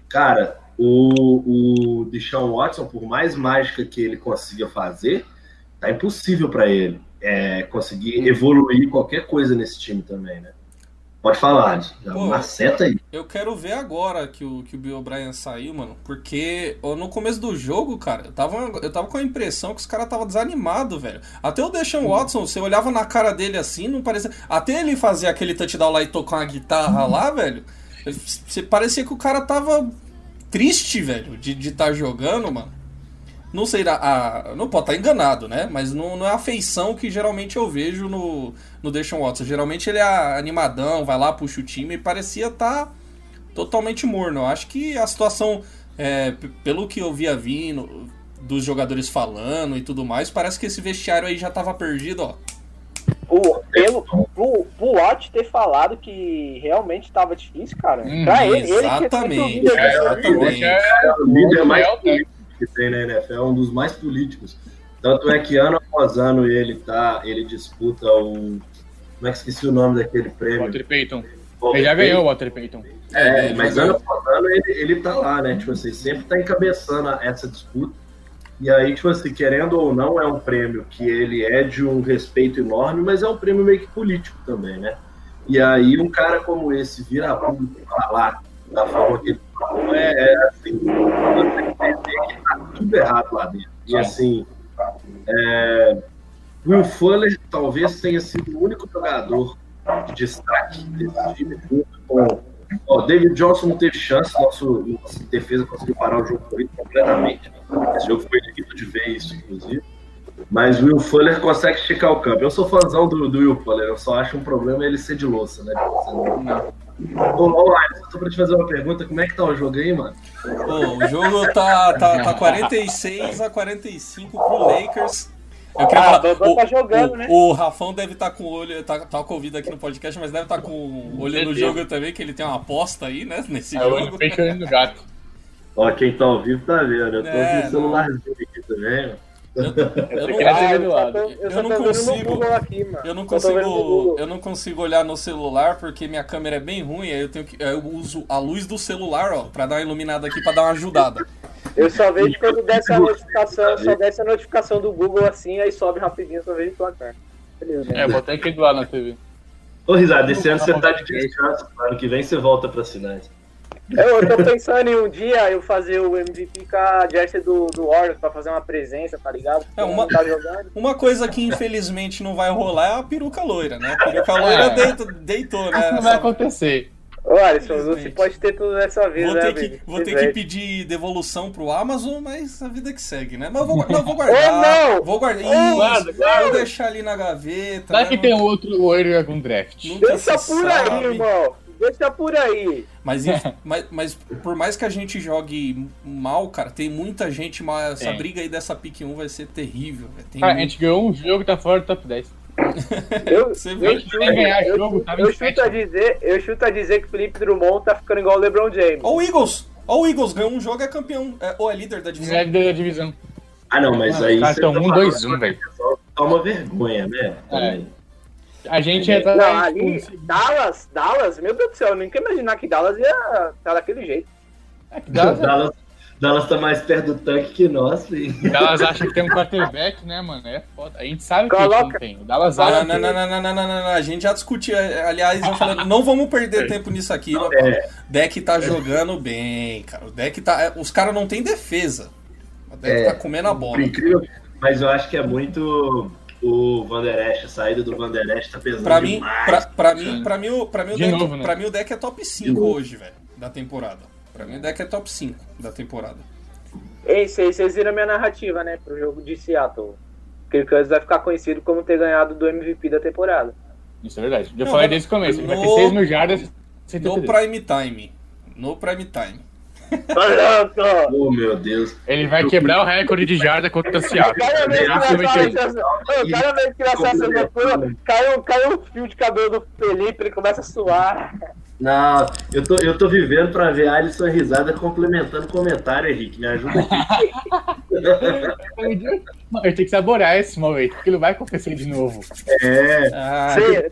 cara, o, o Deshaun Watson, por mais mágica que ele consiga fazer, tá impossível para ele é, conseguir evoluir qualquer coisa nesse time também, né? Pode falar, Pô, maceta aí. Eu quero ver agora que o, que o Bill O'Brien saiu, mano. Porque no começo do jogo, cara, eu tava, eu tava com a impressão que os caras tava desanimado, velho. Até o Deshaun Watson, você olhava na cara dele assim, não parecia. Até ele fazer aquele touchdown lá e tocar uma guitarra lá, velho. Você parecia que o cara tava triste, velho, de estar de tá jogando, mano. Não sei, a, a- não pode estar enganado, né? Mas não, não é a feição que geralmente eu vejo no, no Deshaun Watson. Geralmente ele é animadão, vai lá, puxa o time e parecia estar totalmente morno. Eu acho que a situação, é, pelo que eu via vindo, dos jogadores falando e tudo mais, parece que esse vestiário aí já tava perdido, ó. O, pelo, pro, pro Watt ter falado que realmente tava difícil, cara. Hum, pra ele, ele exatamente, líder, né? exatamente. É o líder mais É, é. Que tem na NFL, é um dos mais políticos. Tanto é que ano após ano ele tá, ele disputa o. Como é que esqueci o nome daquele prêmio? Walter Payton. Ele já ganhou o Walter Payton. É, mas ano após ano ele, ele tá lá, né? Tipo assim, sempre tá encabeçando essa disputa. E aí, tipo assim, querendo ou não, é um prêmio que ele é de um respeito enorme, mas é um prêmio meio que político também, né? E aí, um cara como esse vir a público falar da forma que ele falou, é, é assim, você entender que tá tudo errado lá dentro. E assim, é, Will Fuller talvez tenha sido o único jogador de destaque desse time, junto com Ó, David Johnson não teve chance, nosso, nossa defesa conseguiu parar o jogo corrido completamente. Esse jogo foi de ver isso, inclusive. Mas o Will Fuller consegue esticar o campo. Eu sou fãzão do, do Will Fuller, eu só acho um problema ele ser de louça, né? Ô, ô, Alisson, só pra te fazer uma pergunta, como é que tá o jogo aí, mano? Pô, o jogo tá, tá, tá 46 a 45 pro Lakers. Eu queria Ah, falar, o tá jogando, o, né? o Rafão deve estar com o olho, tá, tá com o ouvido aqui no podcast, mas deve estar com o olho no jogo também, que ele tem uma aposta aí, né, nesse É o jogo. Walter Payton do gato. Ó, quem tá ao vivo tá vendo. Eu tô É, com o celularzinho aqui também. ó. Eu, eu não, Ah, eu lado. tô, eu Eu consigo- aqui, eu não consigo. Eu não consigo olhar no celular porque minha câmera é bem ruim, aí eu tenho que. Eu uso a luz do celular, ó, pra dar uma iluminada aqui pra dar uma ajudada. Eu só vejo quando desce a notificação, só desce a notificação do Google assim, aí sobe rapidinho, só vejo o placar. Beleza, né? É, botei aqui do lado na TV. Ô, Risada, esse ano você tá de descanso. Ano que vem você volta pras finais. Eu, eu tô pensando em um dia eu fazer o MVP com a jersey do, do Warriors pra fazer uma presença, tá ligado? É, uma- tá. Uma coisa que infelizmente não vai rolar é a peruca loira, né? A peruca loira É. deitou, deitou né? Isso não vai acontecer. Ô, Alisson, você pode ter tudo nessa vida, Vou né, ter, que, vou ter que pedir devolução pro Amazon, mas a vida que segue, né? Mas eu vou, não, vou guardar. Ô, não! Vou guardar. Isso, guarda, guarda. Vou deixar ali na gaveta. Será né? que tem outro Warrior com draft? Nunca Deixa se por aí, irmão. Deixa por aí. Mas, inf- mas, mas por mais que a gente jogue mal, cara, tem muita gente mal. Essa Tem. briga aí dessa pick 1 vai ser terrível. Cara, a gente ganhou um jogo e tá fora do top 10. Eu, eu, ganhar eu, jogo, eu chuto a dizer, eu chuto a dizer que Felipe Drummond tá ficando igual o LeBron James. Ó o Eagles! Ó o Eagles, ganhou um jogo, é campeão. É, ou é líder da divisão. É da divisão. Ah, não, mas aí. os caras você tão tá 1, falando 2, 1, velho. Toma vergonha, né? Também. A gente é Não, tá ali, Dallas, Dallas, meu Deus do céu, eu nunca ia imaginar que Dallas ia estar daquele jeito. Dallas, Dallas, Dallas tá mais perto do tanque que nós, filho. Dallas acha que tem um quarterback, né, mano? É foda. A gente sabe que a gente Coloca- não tem. O Dallas Ah, acha não, não, que... não, não, não, não, não, não, A gente já discutiu. Aliás, eu falei, não vamos perder tempo nisso aqui. meu Paulo. É. Deck tá jogando bem, cara. O deck tá. é, Os caras não tem defesa. O deck É. tá comendo a bola. Incrível, mas eu acho que é muito o Van Der Esch, a saída do Van Der Esch tá pesando Pra mim, demais. pra, pra mim, pra mim, o- pra mim, o De deck, novo, né? pra mim o deck é top 5 novo. hoje, velho, da temporada. Pra mim o deck é top 5 da temporada. Ei, vocês vocês viram a minha narrativa, né, pro jogo de Seattle. Kirk Cousins vai ficar conhecido como ter ganhado do MVP da temporada. Isso é verdade. Já Não, falei desde o começo. Ele vai ter no- 6 mil jardas. No 73. prime time. No prime time. Tá louco! Oh, meu Deus. Ele vai quebrar o recorde de jarda contra o Seattle. Cada vez que Graças lançar a Deus. essa- Ô, cada vez que cai um, cai um fio de cabelo do Felipe, ele começa a suar. Não, eu tô, eu tô vivendo pra ver a Alisson risada complementando o comentário, Henrique. Me ajuda aqui. Mano, eu tenho que saborear esse momento, porque não vai acontecer de novo. É, Ah, Sim, é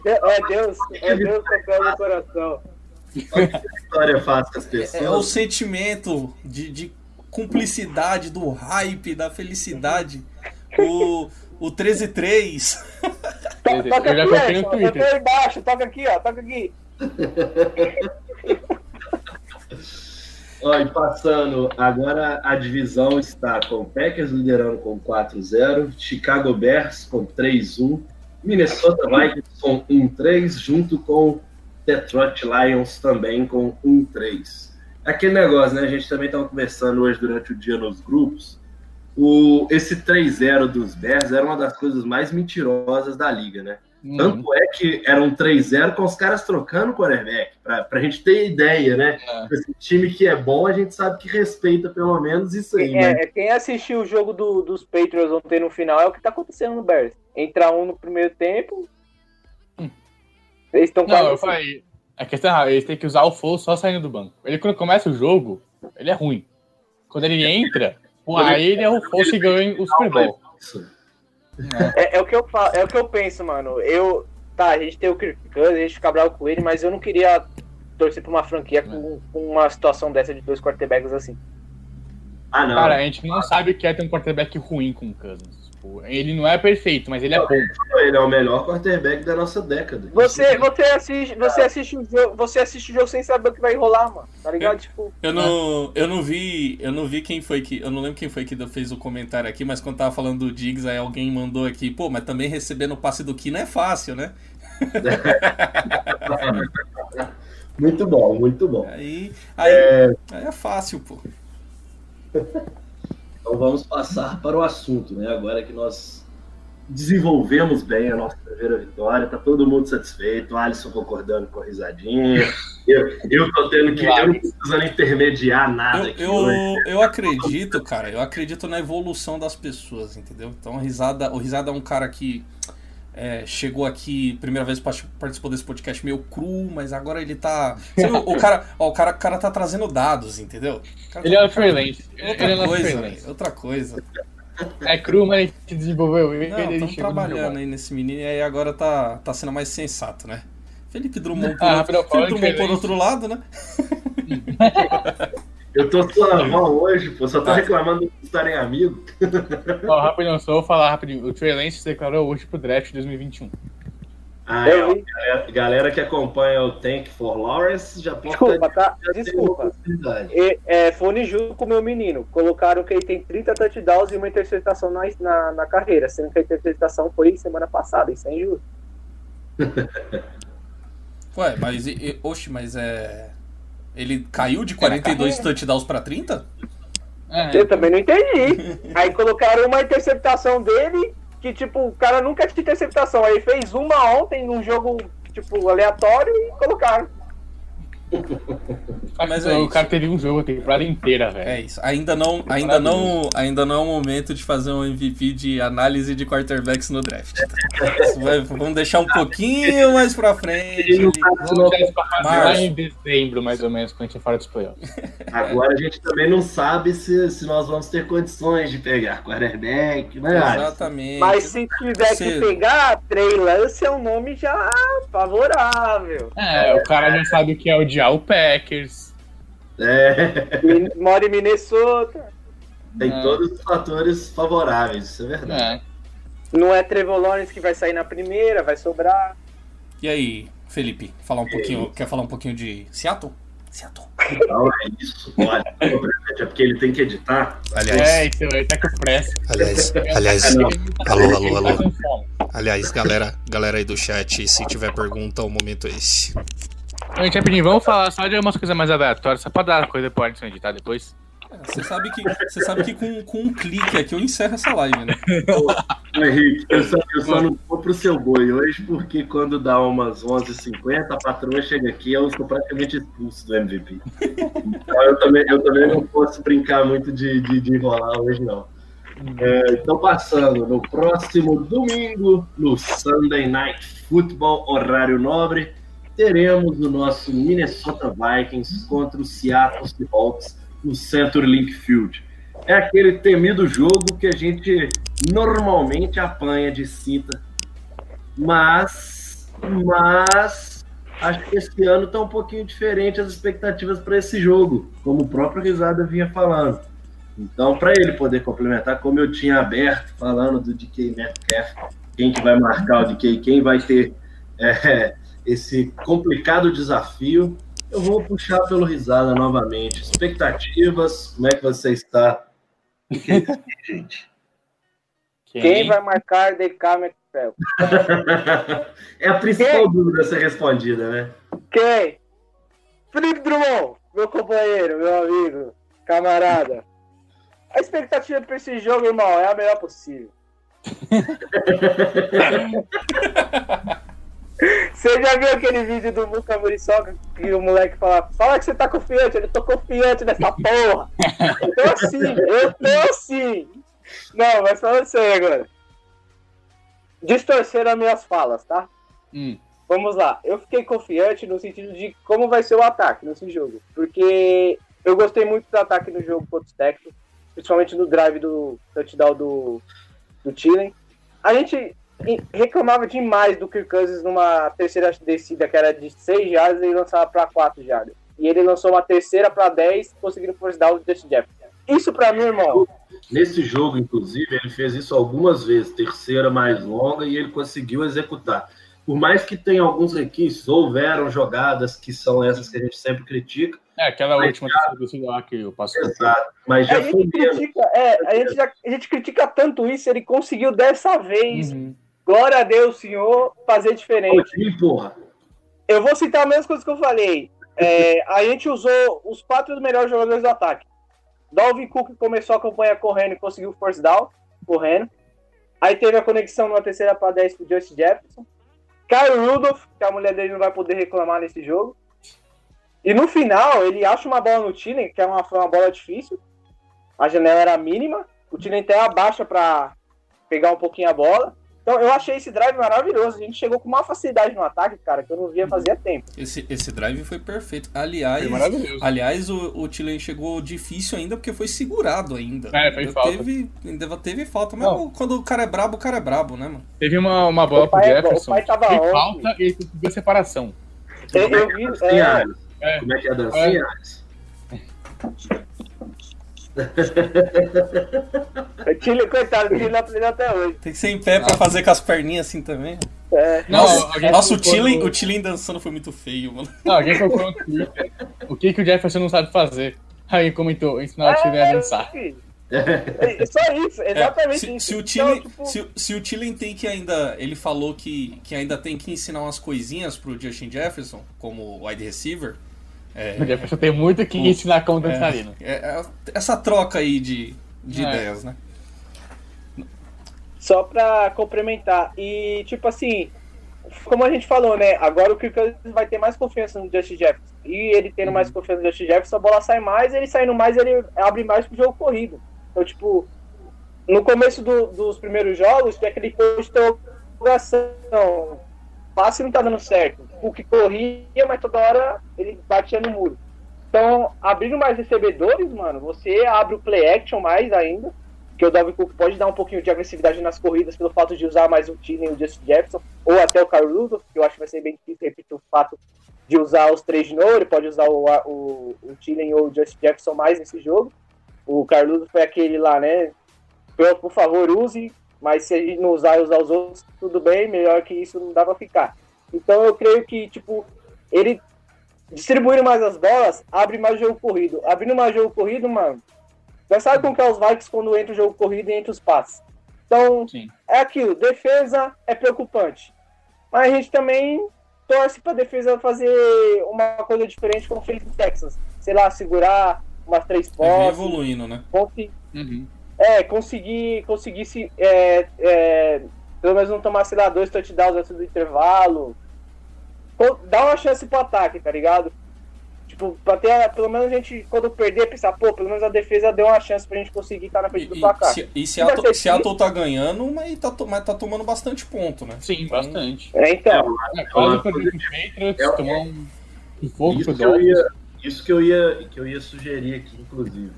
Deus, é Deus tocando no coração. História fácil com as é, pessoas. é o sentimento de, de cumplicidade, do hype, da felicidade. O, o 13-3. To- Eu Toca já aqui, Edson, Twitter. eu tô embaixo, toca aqui, ó, toca aqui. Ó, e passando, agora a divisão está com o Packers liderando com 4-0, Chicago Bears com 3-1, Minnesota Vikings com 1-3, junto com Detroit Lions também com 1-3. Aquele negócio, né? A gente também estava conversando hoje durante o dia nos grupos. O, esse 3-0 dos Bears era uma das coisas mais mentirosas da liga, né? Hum. Tanto é que era um 3-0 com os caras trocando o quarterback, pra, pra gente ter ideia, né? É. Esse time que é bom, a gente sabe que respeita pelo menos isso aí, né? É, é, quem assistiu o jogo do- dos Patriots ontem no final é o que tá acontecendo no Bears. Entra um no primeiro tempo. Eles estão Não, eu falei. A questão é, eles têm que usar o Foles só saindo do banco. Ele, quando começa o jogo, ele é ruim. Quando ele entra, pô, aí ele é o Foles que ganha o Super Bowl. É, é o que eu falo, é o que eu penso, mano. Eu. Tá, a gente tem o Kirk Cousins, a gente fica bravo com ele, mas eu não queria torcer pra uma franquia com, com uma situação dessa de dois quarterbacks assim. Ah, não. Cara, a gente não sabe o que é ter um quarterback ruim com o Cousins. Tipo, ele não é perfeito, mas ele é bom. Ele é o melhor quarterback da nossa década. Você, você, assiste, você, assiste o jogo, você assiste o jogo sem saber o que vai rolar, mano. Tá ligado? Tipo, Eu não, eu não vi, eu não vi quem foi que, eu não lembro quem foi que fez o comentário aqui, mas quando tava falando do Diggs, aí alguém mandou aqui, pô, mas também recebendo o passe do Kino é fácil, né? Muito bom, muito bom. Aí, aí É, aí é fácil, pô. então vamos passar para o assunto, né? Agora que nós desenvolvemos bem a nossa primeira vitória, tá todo mundo satisfeito, o Alisson concordando com a risadinha. Eu, eu tô tendo que. Eu não precisando intermediar nada Eu, aqui eu, hoje. eu acredito, cara, eu acredito na evolução das pessoas, entendeu? Então, a risada, o risada é um cara que é, chegou aqui, primeira vez part- participou desse podcast meio cru, mas agora ele tá. Sabe, o, cara, ó, o cara, o cara tá trazendo dados, entendeu? Cara Ele tá- é o freelance. Outra Ele é coisa, freelance. velho, outra coisa. É cru, mas gente desenvolveu ele. Não, ele estamos trabalhando aí nesse menino e aí agora tá, tá sendo mais sensato, né? Felipe Drummond por, Ah, outro, Felipe Drummond por outro lado, né? Eu tô suavão hoje, pô. Só tô reclamando de estarem amigos. Ó, rapidinho, só vou falar rapidinho. O Trey Lance se declarou hoje pro draft 2021. Ah, é, galera, galera que acompanha o Tank for Lawrence já pode Desculpa, tá? Desculpa. E, é, fone junto com o meu menino. Colocaram que ele tem 30 touchdowns e uma interceptação na, na, na carreira, sendo que a interceptação foi semana passada, isso é injusto. Ué, mas. e- e- Oxe, mas é. Ele caiu de 42 touchdowns pra 30? É, Eu também não entendi. Aí colocaram uma interceptação dele, que tipo, o cara nunca tinha interceptação. Aí fez uma ontem num jogo, tipo, aleatório e colocaram. mas mas é o cara teve um jogo a temporada inteira, velho. É isso. Ainda não, ainda não, ainda não é o momento de fazer um MVP de análise de quarterbacks no draft. Vai- vamos deixar um pouquinho mais pra frente. Ele Vamos lá em dezembro, mais ou menos, quando a gente fora dos playoffs. Agora a gente também não sabe se, se nós vamos ter condições de pegar quarterback, né? Exatamente. Mas se tiver que Cedo. pegar, Trey Lance é um nome já favorável. É, o cara já sabe o que é odiar o Packers. É, Mora em Minnesota. tem É. todos os fatores favoráveis, isso é verdade. É. Não é Trevor Lawrence que vai sair na primeira, vai sobrar. E aí, Felipe, falar um pouquinho, quer falar um pouquinho de Seattle? Seattle. Então é isso. Olha, é porque ele tem que editar. Aliás, É, isso aí, tá com pressa. aliás, aliás, Não. alô, alô, alô. Aliás, galera, galera aí do chat, se tiver pergunta, o momento é esse. Então, gente, rapidinho, vamos falar só de umas coisas mais aleatórias, só pra dar coisa pro Alisson editar depois. É, Você sabe que, você sabe que com, com um clique aqui eu encerro essa live, né? Ô, Henrique, eu só, eu só não vou pro seu boi hoje, porque quando dá umas 11h50, a patroa chega aqui eu sou praticamente expulso do MVP. Então eu também, eu também não posso brincar muito de, de, de enrolar hoje, não. É, então, passando, no próximo domingo, no Sunday Night Football, horário nobre, teremos o nosso Minnesota Vikings contra o Seattle Seahawks no CenturyLink Field. É aquele temido jogo que a gente normalmente apanha de cinta. Mas, mas acho que esse ano tá um pouquinho diferente as expectativas para esse jogo, como o próprio Risada vinha falando. Então, para ele poder complementar, como eu tinha aberto falando do DK Metcalf, quem que vai marcar o DK, quem vai ter é, esse complicado desafio, eu vou puxar pelo Risada novamente. Expectativas, como é que você está? O que isso aqui, gente? Quem vai marcar DK Metcalf? é a principal dúvida a ser respondida, né? Quem? Felipe Drummond, meu companheiro, meu amigo, camarada. A expectativa para esse jogo, irmão, é a melhor possível. Você já viu aquele vídeo do Muca Muriçoca que o moleque fala, fala que você tá confiante, eu tô confiante nessa porra. Eu tô assim, eu tô assim. Não, mas falando sério agora. Distorceram as minhas falas, tá? Hum. Vamos lá. Eu fiquei confiante no sentido de como vai ser o ataque nesse jogo. Porque eu gostei muito do ataque no jogo contra os Texans, principalmente no drive do touchdown do, do Thielen. A gente reclamava demais do Kirk Cousins numa terceira descida que era de 6 jardas e lançava para 4 jardas. E ele lançou uma terceira para 10, conseguindo down do Justin Jefferson. Isso para mim, irmão, Nesse jogo, inclusive, ele fez isso algumas vezes, terceira mais longa, e ele conseguiu executar. Por mais que tenha alguns requisitos, houveram jogadas que são essas que a gente sempre critica, É, aquela Mas última terceira descida lá que eu passo. exato, mas a já foi gente, critica, é, a, gente já- a gente critica tanto isso, ele conseguiu dessa vez, Uhum. glória a Deus, senhor, fazer diferente. Porra. Eu vou citar a mesma coisa que eu falei. É, a gente usou os quatro melhores jogadores do ataque. Dalvin Cook começou a campanha correndo e conseguiu force down, correndo. Aí teve a conexão numa terceira para 10 com o Justin Jefferson. Kyle Rudolph, que a mulher dele não vai poder reclamar nesse jogo. E no final, ele acha uma bola no Tillen, que é uma, foi uma bola difícil. A janela era mínima. O Tillen até abaixa para pegar um pouquinho a bola. Então eu achei esse drive maravilhoso. A gente chegou com uma facilidade no ataque, cara, que eu não via fazia tempo. Esse, esse drive foi perfeito. Aliás, Foi maravilhoso. aliás o, o Chilen chegou difícil ainda porque foi segurado ainda. É, foi ainda falta. Teve, ainda teve falta. Mas Não. quando o cara é brabo, o cara é brabo, né, mano? Teve uma, uma bola pro é- Jefferson. o pai tava foi ontem. falta e ele conseguiu a separação. Eu, é eu é vi. dancinha, É, Alisson? É. Como é que é a dancinha, Alisson? o Chile, coitado, o Chile não aprendeu até hoje. Tem que ser em pé pra fazer com as perninhas assim também. É. Não, Nossa, nossa o Chilen no- o dançando foi muito feio, mano. Não, alguém colocou no Twitter o que, que o Jefferson não sabe fazer. Aí comentou, ensinar o time a dançar. filho. É só isso, É, exatamente se, isso. se o Então, Chilen, tipo, se, o- se o tem que ainda. Ele falou que, que ainda tem que ensinar umas coisinhas pro Justin Jefferson, como wide receiver. O Jefferson tem muito que ensinar como dançarino. É, é, essa troca aí de, de É. ideias, né? Só pra complementar. E, tipo assim, como a gente falou, né? Agora o Kirk vai ter mais confiança no Justin Jefferson. E ele tendo mais confiança no Justin Jefferson, a bola sai mais, ele saindo mais, ele abre mais pro jogo corrido. Então, tipo, no começo do- dos primeiros jogos, tem aquele posto de interrogação. Passe não tá dando certo. O que corria, mas toda hora ele batia no muro. Então, abrindo mais recebedores, mano, você abre o play action mais ainda que o Dalvin Cook pode dar um pouquinho de agressividade nas corridas pelo fato de usar mais o Thielen e o Justin Jefferson, ou até o Rudolph, que eu acho que vai ser bem difícil repetir o fato de usar os três de novo, ele pode usar o, o, o ou o Justin Jefferson mais nesse jogo. O Rudolph foi aquele lá, né? Por favor, use, mas se a gente não usar e usar os outros, tudo bem, melhor que isso não dá pra ficar. Então eu creio que, tipo, ele distribuindo mais as bolas, abre mais jogo corrido. Abrindo mais jogo corrido, mano, já sabe como que é os Vikings quando entra o jogo corrido e entra os passes. Então, Sim. é aquilo, defesa é preocupante. Mas a gente também torce pra defesa fazer uma coisa diferente como fez no Texas. Sei lá, segurar umas três vem posses. evoluindo, né? consi- Uhum. É, conseguir, conseguir se. É, é, pelo menos não tomar, sei lá, dois touchdowns antes do intervalo. Dá uma chance pro ataque, tá ligado? Tipo, pra ter, pelo menos a gente, quando perder, pensar, pô, pelo menos a defesa deu uma chance pra gente conseguir estar na frente do placar. e, se, e Se vai Seattle, Seattle tá ganhando, mas tá, to- mas tá tomando bastante ponto, né? Sim, bastante. É, então, É, quase perdeu pro Patriots, É, tomou um sufoco Isso pro que, eu ia, isso que eu ia, que eu ia sugerir aqui, inclusive.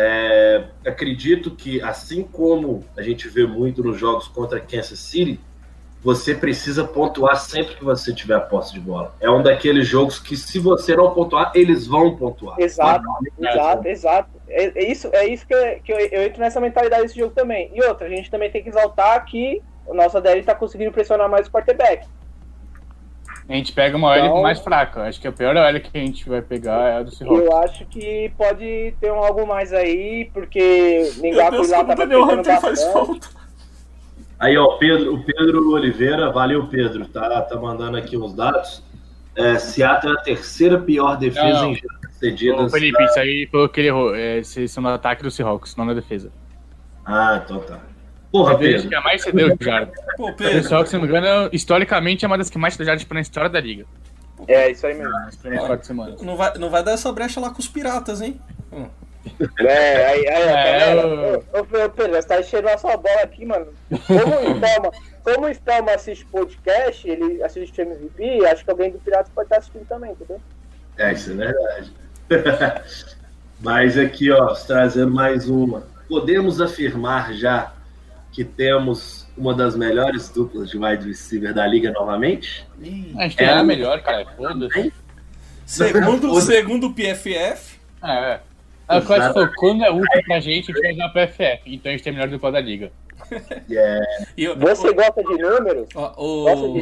É, acredito que, assim como a gente vê muito nos jogos contra Kansas City, você precisa pontuar sempre que você tiver a posse de bola. É um daqueles jogos que, se você não pontuar, eles vão pontuar. Exato, É, exato, exato. É, é isso, é isso que, eu, que eu, eu entro nessa mentalidade desse jogo também. E outra, a gente também tem que exaltar que o nosso DL tá conseguindo pressionar mais o quarterback. A gente pega uma OL Então- mais fraca. Acho que a pior OL que a gente vai pegar é a do Seahawks. eu acho que pode ter um algo mais aí, porque Deus, lá Daniel pegando bastante. falta. Aí, ó, o Pedro, o Pedro Oliveira, valeu, Pedro, tá, tá mandando aqui uns dados. É, Seattle é a terceira pior defesa Não. em jardas cedidas. Ô, Felipe, isso aí foi o que ele errou. É, vocês são no ataque do Seahawks, não na defesa. Ah, então tá. Porra, A Pedro. que é mais cedeu de jardas. Pô, O Pedro, Seahawks, se não me engano, historicamente é uma das que mais cedeu jardas na história da liga. É, isso aí mesmo. Nas primeiras quatro semanas. não vai, não vai dar essa brecha lá com os piratas, hein? Hum. É, aí, aí, É, galera, eu- ô, ô, Pedro, você tá enchendo a sua bola aqui, mano. Como o Spelma, como o assiste podcast, ele assiste MVP, acho que alguém do Piratas pode estar assistindo também, entendeu? É, isso é verdade. Mas aqui, ó, trazendo mais uma. Podemos afirmar já que temos uma das melhores duplas de wide receiver da liga novamente? Ih. A gente tem É. a melhor, cara. Foda-se. Segundo, segundo o PFF, É, é. A falou, quando é útil pra gente, a gente vai usar PFF. Então a gente tem a melhor dupla da liga. É, e o- Você gosta de números? o, Gosta o, de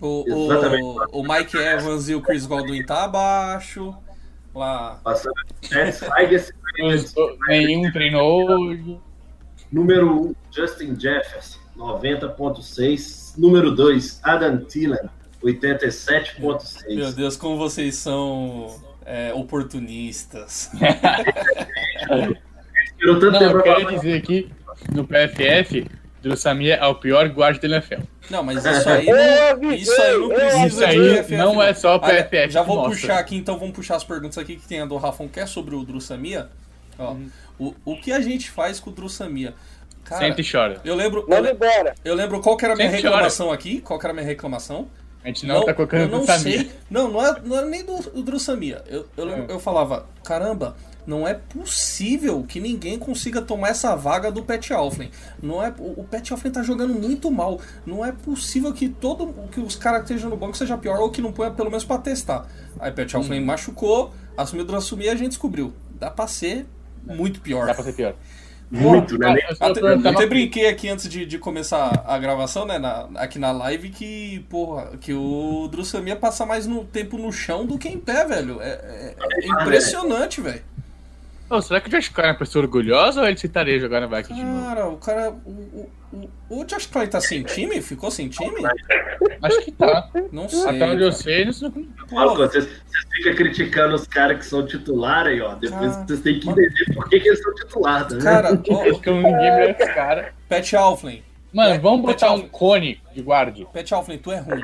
o, o, o Mike Evans e o Chris Godwin tá abaixo. Lá. passando Nenhum treinou hoje. Número 1, um, Justin Jefferson, 90.6. Número 2, Adam Thielen, 87.6. Meu Deus, como vocês são é, oportunistas. Tirou tanto Não, eu quero falar. dizer aqui, no PFF, Drew Samia é o pior guarda da NFL. Não, mas isso aí Eu não, isso aí não eu precisa Isso aí PFF, não é só o PFF Já vou mostra. puxar aqui, então vamos puxar as perguntas aqui que tem a do Rafon, que é sobre o Drussamia. Ó, Uhum. o, o que a gente faz com o Drussamia? Cara, Senta e chora. eu lembro, eu, Manda le- embora. eu lembro qual que era a minha Sempre chora. reclamação aqui. Qual que era a minha reclamação? A gente não, tá eu colocando não no Samir. sei. Não, não é, não é nem do, do Drussamia. Eu, eu, lembro- É. eu falava, caramba, não é possível que ninguém consiga tomar essa vaga do Pat Alflin. Não é, o, Pat Alflin tá jogando muito mal. Não é possível que todo que os caras que estejam no banco seja pior ou que não ponha pelo menos pra testar. Aí Pat Alflin Hum. machucou, assumiu o Drussumia e a gente descobriu. Dá pra ser muito pior. Dá pra ser pior. Muito, né? Até, até brinquei aqui antes de, de começar a gravação, né, na- aqui na live, que, porra, que o Drussamia passa mais no tempo no chão do que em pé, velho. É, é- é impressionante, velho. Ô, será que o Josh Klein é uma pessoa orgulhosa ou ele citaria jogar no Vikings de novo? Cara, o cara. O, o, o, Josh Klein tá sem time? Ficou sem time? Acho que tá. Não sei. Até onde eu sei, eles não... Vocês, vocês ficam criticando os caras que são titular aí, ó. Depois Cara, vocês têm que entender por que, que eles são titular, tá vendo? cara, Acho ó, que ninguém merece esse cara. Pat Alflin. Mano, É, vamos botar Pat um cone de guarde. Pat Alflin, tu é ruim.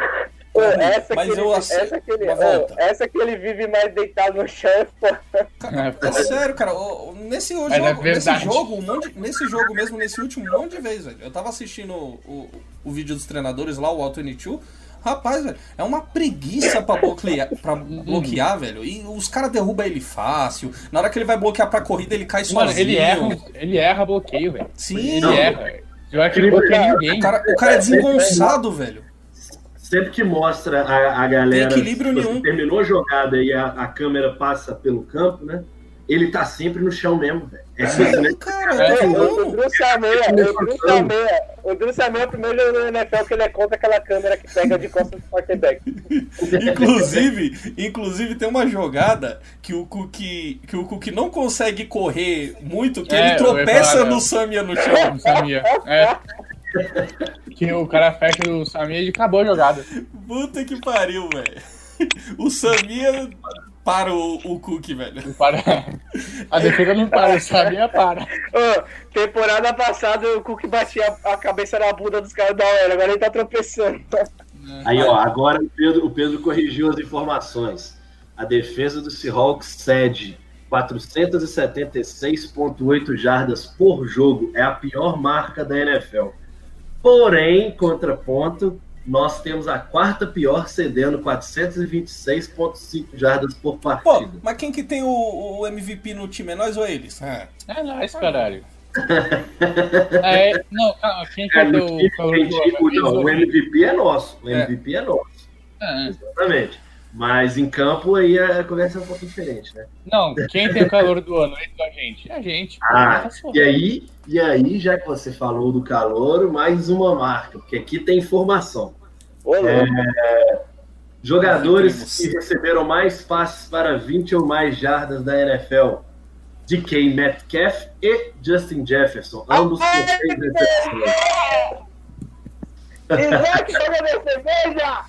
Pô, essa, mas que ele, eu aceito. essa, que ele, volta. essa que ele vive mais deitado no chão, pô. É, É sério, cara. Nesse jogo, é nesse jogo, um monte, nesse jogo mesmo, nesse último, um monte de vezes, velho. Eu tava assistindo o, o, o vídeo dos treinadores lá, o Auto 22. Rapaz, velho, é uma preguiça pra bloquear, pra bloquear velho. E os caras derrubam ele fácil. Na hora que ele vai bloquear pra corrida, ele cai sozinho. Mano, ele erra, ele erra bloqueio, velho. Sim, Ele Não. erra. Eu acho que ele bloqueia ninguém. o cara, o cara é desengonçado, velho. Sempre que mostra a, a galera. Equilíbrio nenhum. Terminou a jogada e a, a câmera passa pelo campo, né? Ele tá sempre no chão mesmo, velho. É isso, né? Cara, É, eu tô O. Drew Samea, o Drew Samea, o Drew Samea é o primeiro jogador da NFL que ele é contra aquela câmera que pega de costas do quarterback. Inclusive, inclusive tem uma jogada que o Cook, que o Cook não consegue correr muito, que É, ele tropeça falar, no né? Samia no chão. Samia. É. Que o cara fecha o Samia e acabou a jogada. Puta que pariu, velho. O Samia para o, o Cook, velho. Não para. A defesa não para, o Samia para. Ô, temporada passada o Cook batia a cabeça na bunda dos caras da hora, agora ele tá tropeçando. Aí, ó, agora o Pedro, o Pedro corrigiu as informações. A defesa do Seahawks cede 476,8 jardas por jogo. É a pior marca da NFL. Porém, contraponto, nós temos a quarta pior cedendo 426,5 jardas por Pô, partida. mas quem que tem o, o MVP no time? É nós ou eles? É. É nóis, caralho. É, não, calma, quem que É, é time, não, o MVP é nosso. O É. MVP é nosso. É. Exatamente. Mas em campo aí a conversa é um pouco diferente, né? Não, quem tem o calor do ano entre a gente? É a gente. Ah, Tá só. e aí, e aí, já que você falou do calor, mais uma marca, porque aqui tem informação. Ô, louco. Jogadores que receberam mais passes para 20 ou mais jardas da NFL. DK Metcalf e Justin Jefferson, ambos com seis recepções. Isaac, joga minha cerveja!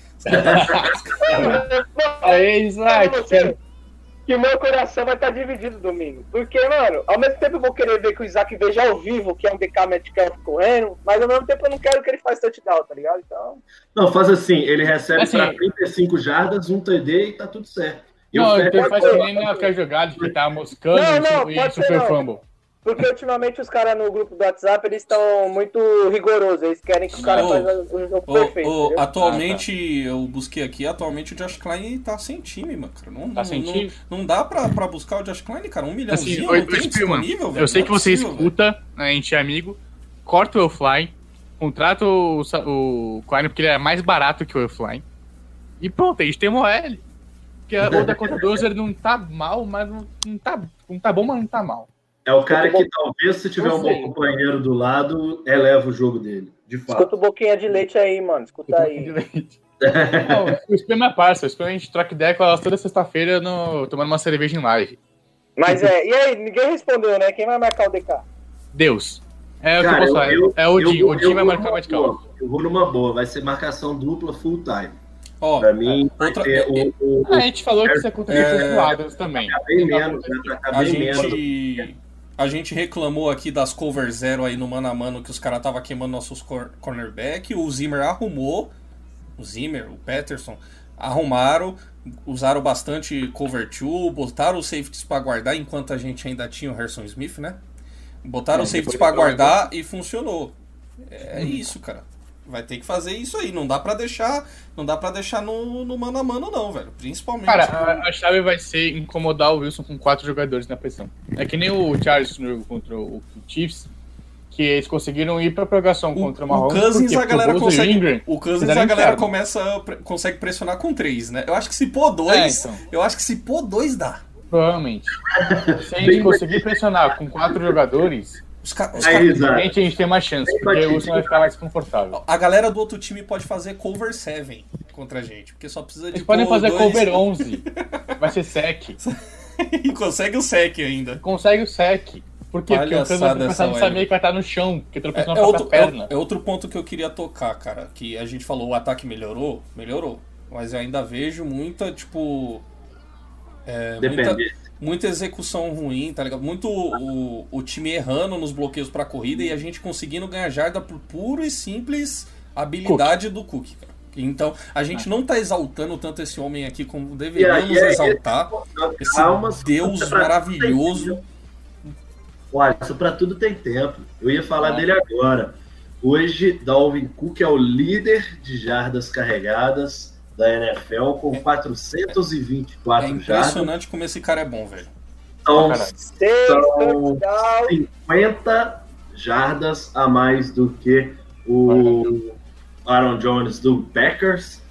Aí, Isaac, Fala você que o meu coração vai estar dividido domingo. Porque, mano, ao mesmo tempo eu vou querer ver que o Isaac veja ao vivo, que é um DK Metcalf correndo, mas ao mesmo tempo eu não quero que ele faça touchdown, tá ligado? Então, Não, faz assim, ele recebe Assim- para 35 jardas, um TD e tá tudo certo. E o Não, Fed- ele faz que nem naquela jogada que tá moscando Não, e não, e ser super não. Porque ultimamente os caras no grupo do WhatsApp, eles estão muito rigorosos, eles querem que o cara Ô, faça o jogo Ô, perfeito, entendeu? atualmente, eu busquei aqui, atualmente o Josh Klein tá sem time, mano. Cara. Não, Tá não, sem não, time? não dá pra, pra buscar o Josh Klein, cara. Um milhãozinho Assim, não oi, Spielman, disponível, velho. eu sei Não que é você possível, escuta, né, a gente é amigo, corta o offline, contrata o, o Klein porque ele é mais barato que o offline. E pronto, a gente tem uma OL. Porque o da conta 12 ele não tá mal, mas não, não, tá, não tá bom, mas não tá mal. É o cara que talvez, se tiver um bom companheiro do lado, eleva o jogo dele. De fato. Escuta o boquinha de leite aí, mano, escuta aí. Não, o Spam é parça, o Spam a gente troca ideia com elas toda sexta-feira no- tomando uma cerveja em live. Mas é, e aí, ninguém respondeu, né? Quem vai marcar o DK? Deus. É o que eu posso falar. é o Odin. O Odin vai marcar o boa. Eu vou numa boa, vai ser marcação dupla full time. Ó, Pra mim, vai outra- ter o, o, Ah, a gente falou que isso é contra É. o Adams também. Bem menos, né? Tá a bem menos. A gente reclamou aqui das cover zero aí no mano a mano que os caras tava queimando nossos cor cornerback. O Zimmer arrumou. O Zimmer, o Peterson, arrumaram, usaram bastante cover two, botaram os safeties pra guardar enquanto a gente ainda tinha o Harrison Smith, né? Botaram É, safeties depois pra eu- guardar e funcionou. É isso, cara. Vai ter que fazer isso aí. Não dá pra deixar, não dá para deixar no, no mano a mano não, velho. Principalmente. Cara, a, a chave vai ser incomodar o Wilson com quatro jogadores na pressão. É que nem o Charles no jogo contra o, o Chiefs, que eles conseguiram ir pra prorrogação o, contra o o Mahomes. Cousins a galera o e o consegue. Ingram O Cousins a galera inferno. começa consegue pressionar com três, né? Eu acho que se pôr dois, É, então. eu acho que se pôr dois dá. Provavelmente. Se a gente conseguir pressionar com quatro jogadores, Os ca- os ca- Exato. a gente, tem mais chance, porque o Wilson vai ficar mais confortável. A galera do outro time pode fazer cover 7 contra a gente, porque só precisa de Eles podem fazer dois cover 11. Vai ser sec. e consegue o sec ainda. Consegue o sec. Por quê? Porque o essa, não sabia que vai estar no chão, porque tropeçou É, na é outro, é, perna. é outro ponto que eu queria tocar, cara. Que a gente falou, o ataque melhorou? Melhorou. Mas eu ainda vejo muita, tipo. é, Depende. muita execução ruim, tá ligado? Muito o, o time errando nos bloqueios pra corrida e a gente conseguindo ganhar jarda por puro e simples habilidade do Cook, cara. Então, a gente não tá exaltando tanto esse homem aqui como deveríamos exaltar. Esse Calma, Deus pra- maravilhoso. Olha, isso pra tudo tem tempo. Eu ia falar Ah. dele agora. Hoje, Dalvin Cook é o líder de jardas carregadas da NFL com 424 É jardas. impressionante como esse cara é bom, velho. Seis São touchdowns. 50 jardas a mais do que o Aaron Jones do Packers.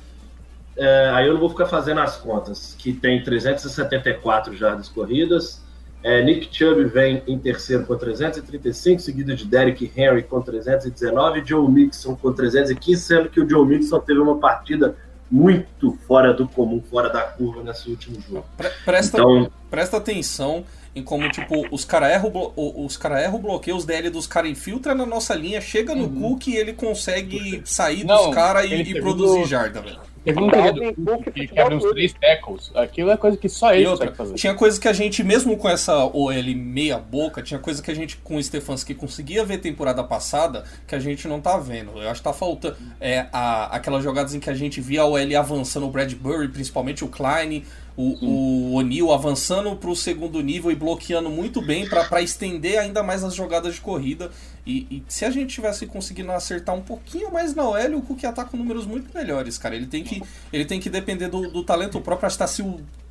É, aí eu não vou ficar fazendo as contas, que tem 374 jardas corridas. É, Nick Chubb vem em terceiro com 335, seguido de Derrick Henry com 319 e Joe Mixon com 315, sendo que o Joe Mixon teve uma partida muito fora do comum, fora da curva nesse último jogo. Pre- Presta, Então, presta atenção em como, tipo, os caras erram, os cara erram o bloqueio, os DL dos caras infiltram na nossa linha, chega no Cook e ele consegue sair Não, dos caras e, e produzir jarda, velho. Teve um Cook, Cook que futebol quebra uns três tackles. Aquilo é coisa que só ele outra, consegue fazer. tinha coisa que a gente, mesmo com essa OL meia boca, tinha coisa que a gente com o Stefanski conseguia ver temporada passada que a gente não tá vendo. Eu acho que tá faltando é, a, aquelas jogadas em que a gente via a OL avançando, o Bradbury, principalmente o Klein, o, o O'Neal avançando pro segundo nível e bloqueando muito bem pra estender ainda mais as jogadas de corrida. E, e se a gente tivesse conseguindo acertar um pouquinho mais na OL, o Cook ia tá com números muito melhores, cara. Ele tem que, ele tem que depender do, do talento próprio, acho que tá se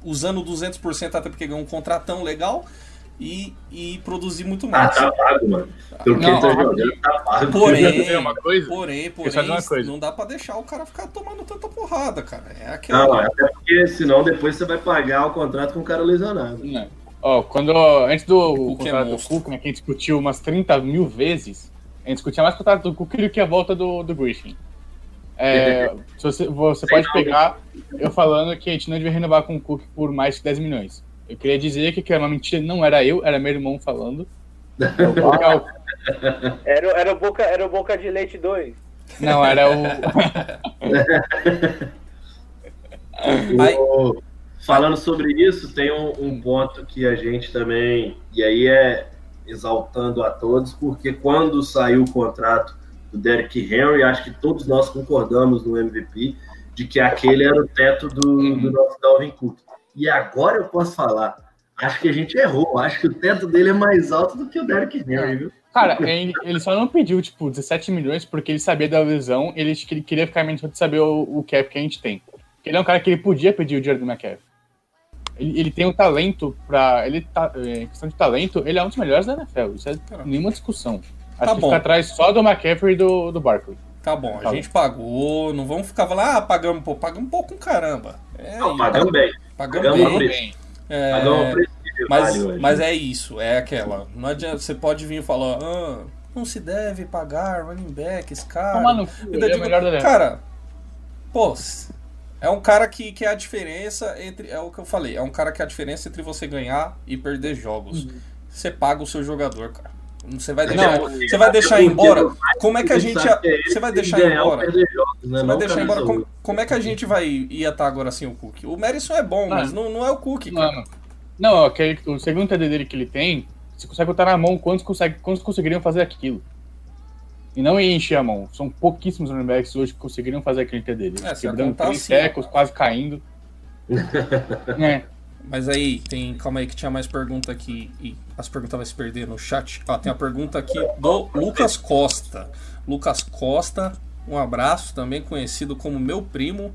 usando 200% até porque ganhou um contratão legal e, e produzir muito ah, mais. tá pago, mano. Pelo que ele tá jogando, tá pago. Porém, uma coisa? porém, saber uma porém, coisa? não dá pra deixar o cara ficar tomando tanta porrada, cara. É aquela. Não, até porque senão depois você vai pagar o contrato com o cara lesionado. Não. Ó, quando, antes do é contrato do monstro. Cook, né, que a gente discutiu umas 30 mil vezes, a gente discutia mais o contrato do Cook do que a volta do, do Griffin. É, se você, você pode pegar eu falando que a gente não devia renovar com o Cook por mais que 10 milhões. Eu queria dizer que, que era uma mentira, não era eu, era meu irmão falando. É Era, era, o boca, era o Boca de Leite 2. não, era o. Aí- O- falando sobre isso, tem um, um ponto que a gente também, e aí é exaltando a todos, porque quando saiu o contrato do Derrick Henry, acho que todos nós concordamos no MVP de que aquele era o teto do, do nosso Dalvin Cook. E agora eu posso falar, acho que a gente errou, acho que o teto dele é mais alto do que o Derrick Henry, viu? Cara, ele, só não pediu, tipo, 17 milhões porque ele sabia da lesão, ele queria ficar menos de saber o, o cap que a gente tem. Ele é um cara que ele podia pedir o dinheiro do McCaffrey. Ele, ele tem um talento pra. Ele tá, é, em questão de talento, ele é um dos melhores da NFL. Isso é nenhuma discussão. Acho Tá que bom. fica atrás só do McCaffrey e do, do Barkley. Tá bom, a Tá gente pagou, não vamos ficar falando, ah, pagamos pouco, pagamos pouco, caramba. É, Não, pagamos bem. pagamos pagamos bem. bem. É, Pagamos o preço mas, vale mas é isso, é aquela. Não adianta, você pode vir e falar, ah, não se deve pagar running backs, cara. Toma no cu, Eu é o digo, melhor da NFL. Cara, pô, é um cara que, que é a diferença entre. É o que eu falei, é um cara que é a diferença entre você ganhar e perder jogos. Você paga o seu jogador, cara. Você vai deixar, Não, você vai deixar embora? o Como é que a gente. é Você vai ele deixar embora? perder jogos, né? Você vai Não deixar embora. Como, como é que a gente vai ia estar agora sem o Cook? O Madison é bom, mas não, não é o Cook, cara. Mano, não, aquele, o segundo TD dele que ele tem, você consegue botar na mão quantos, consegue, quantos conseguiriam fazer aquilo. E não ia encher a mão. São pouquíssimos running backs hoje que conseguiriam fazer aquele TD dele. É, se Quebrando três assim, tecos, quase caindo. é. Mas aí, tem. Calma aí que tinha mais pergunta aqui. E as perguntas vão se perder no chat. Ó, tem a pergunta aqui do Lucas Costa. Lucas Costa, um abraço, também conhecido como meu primo.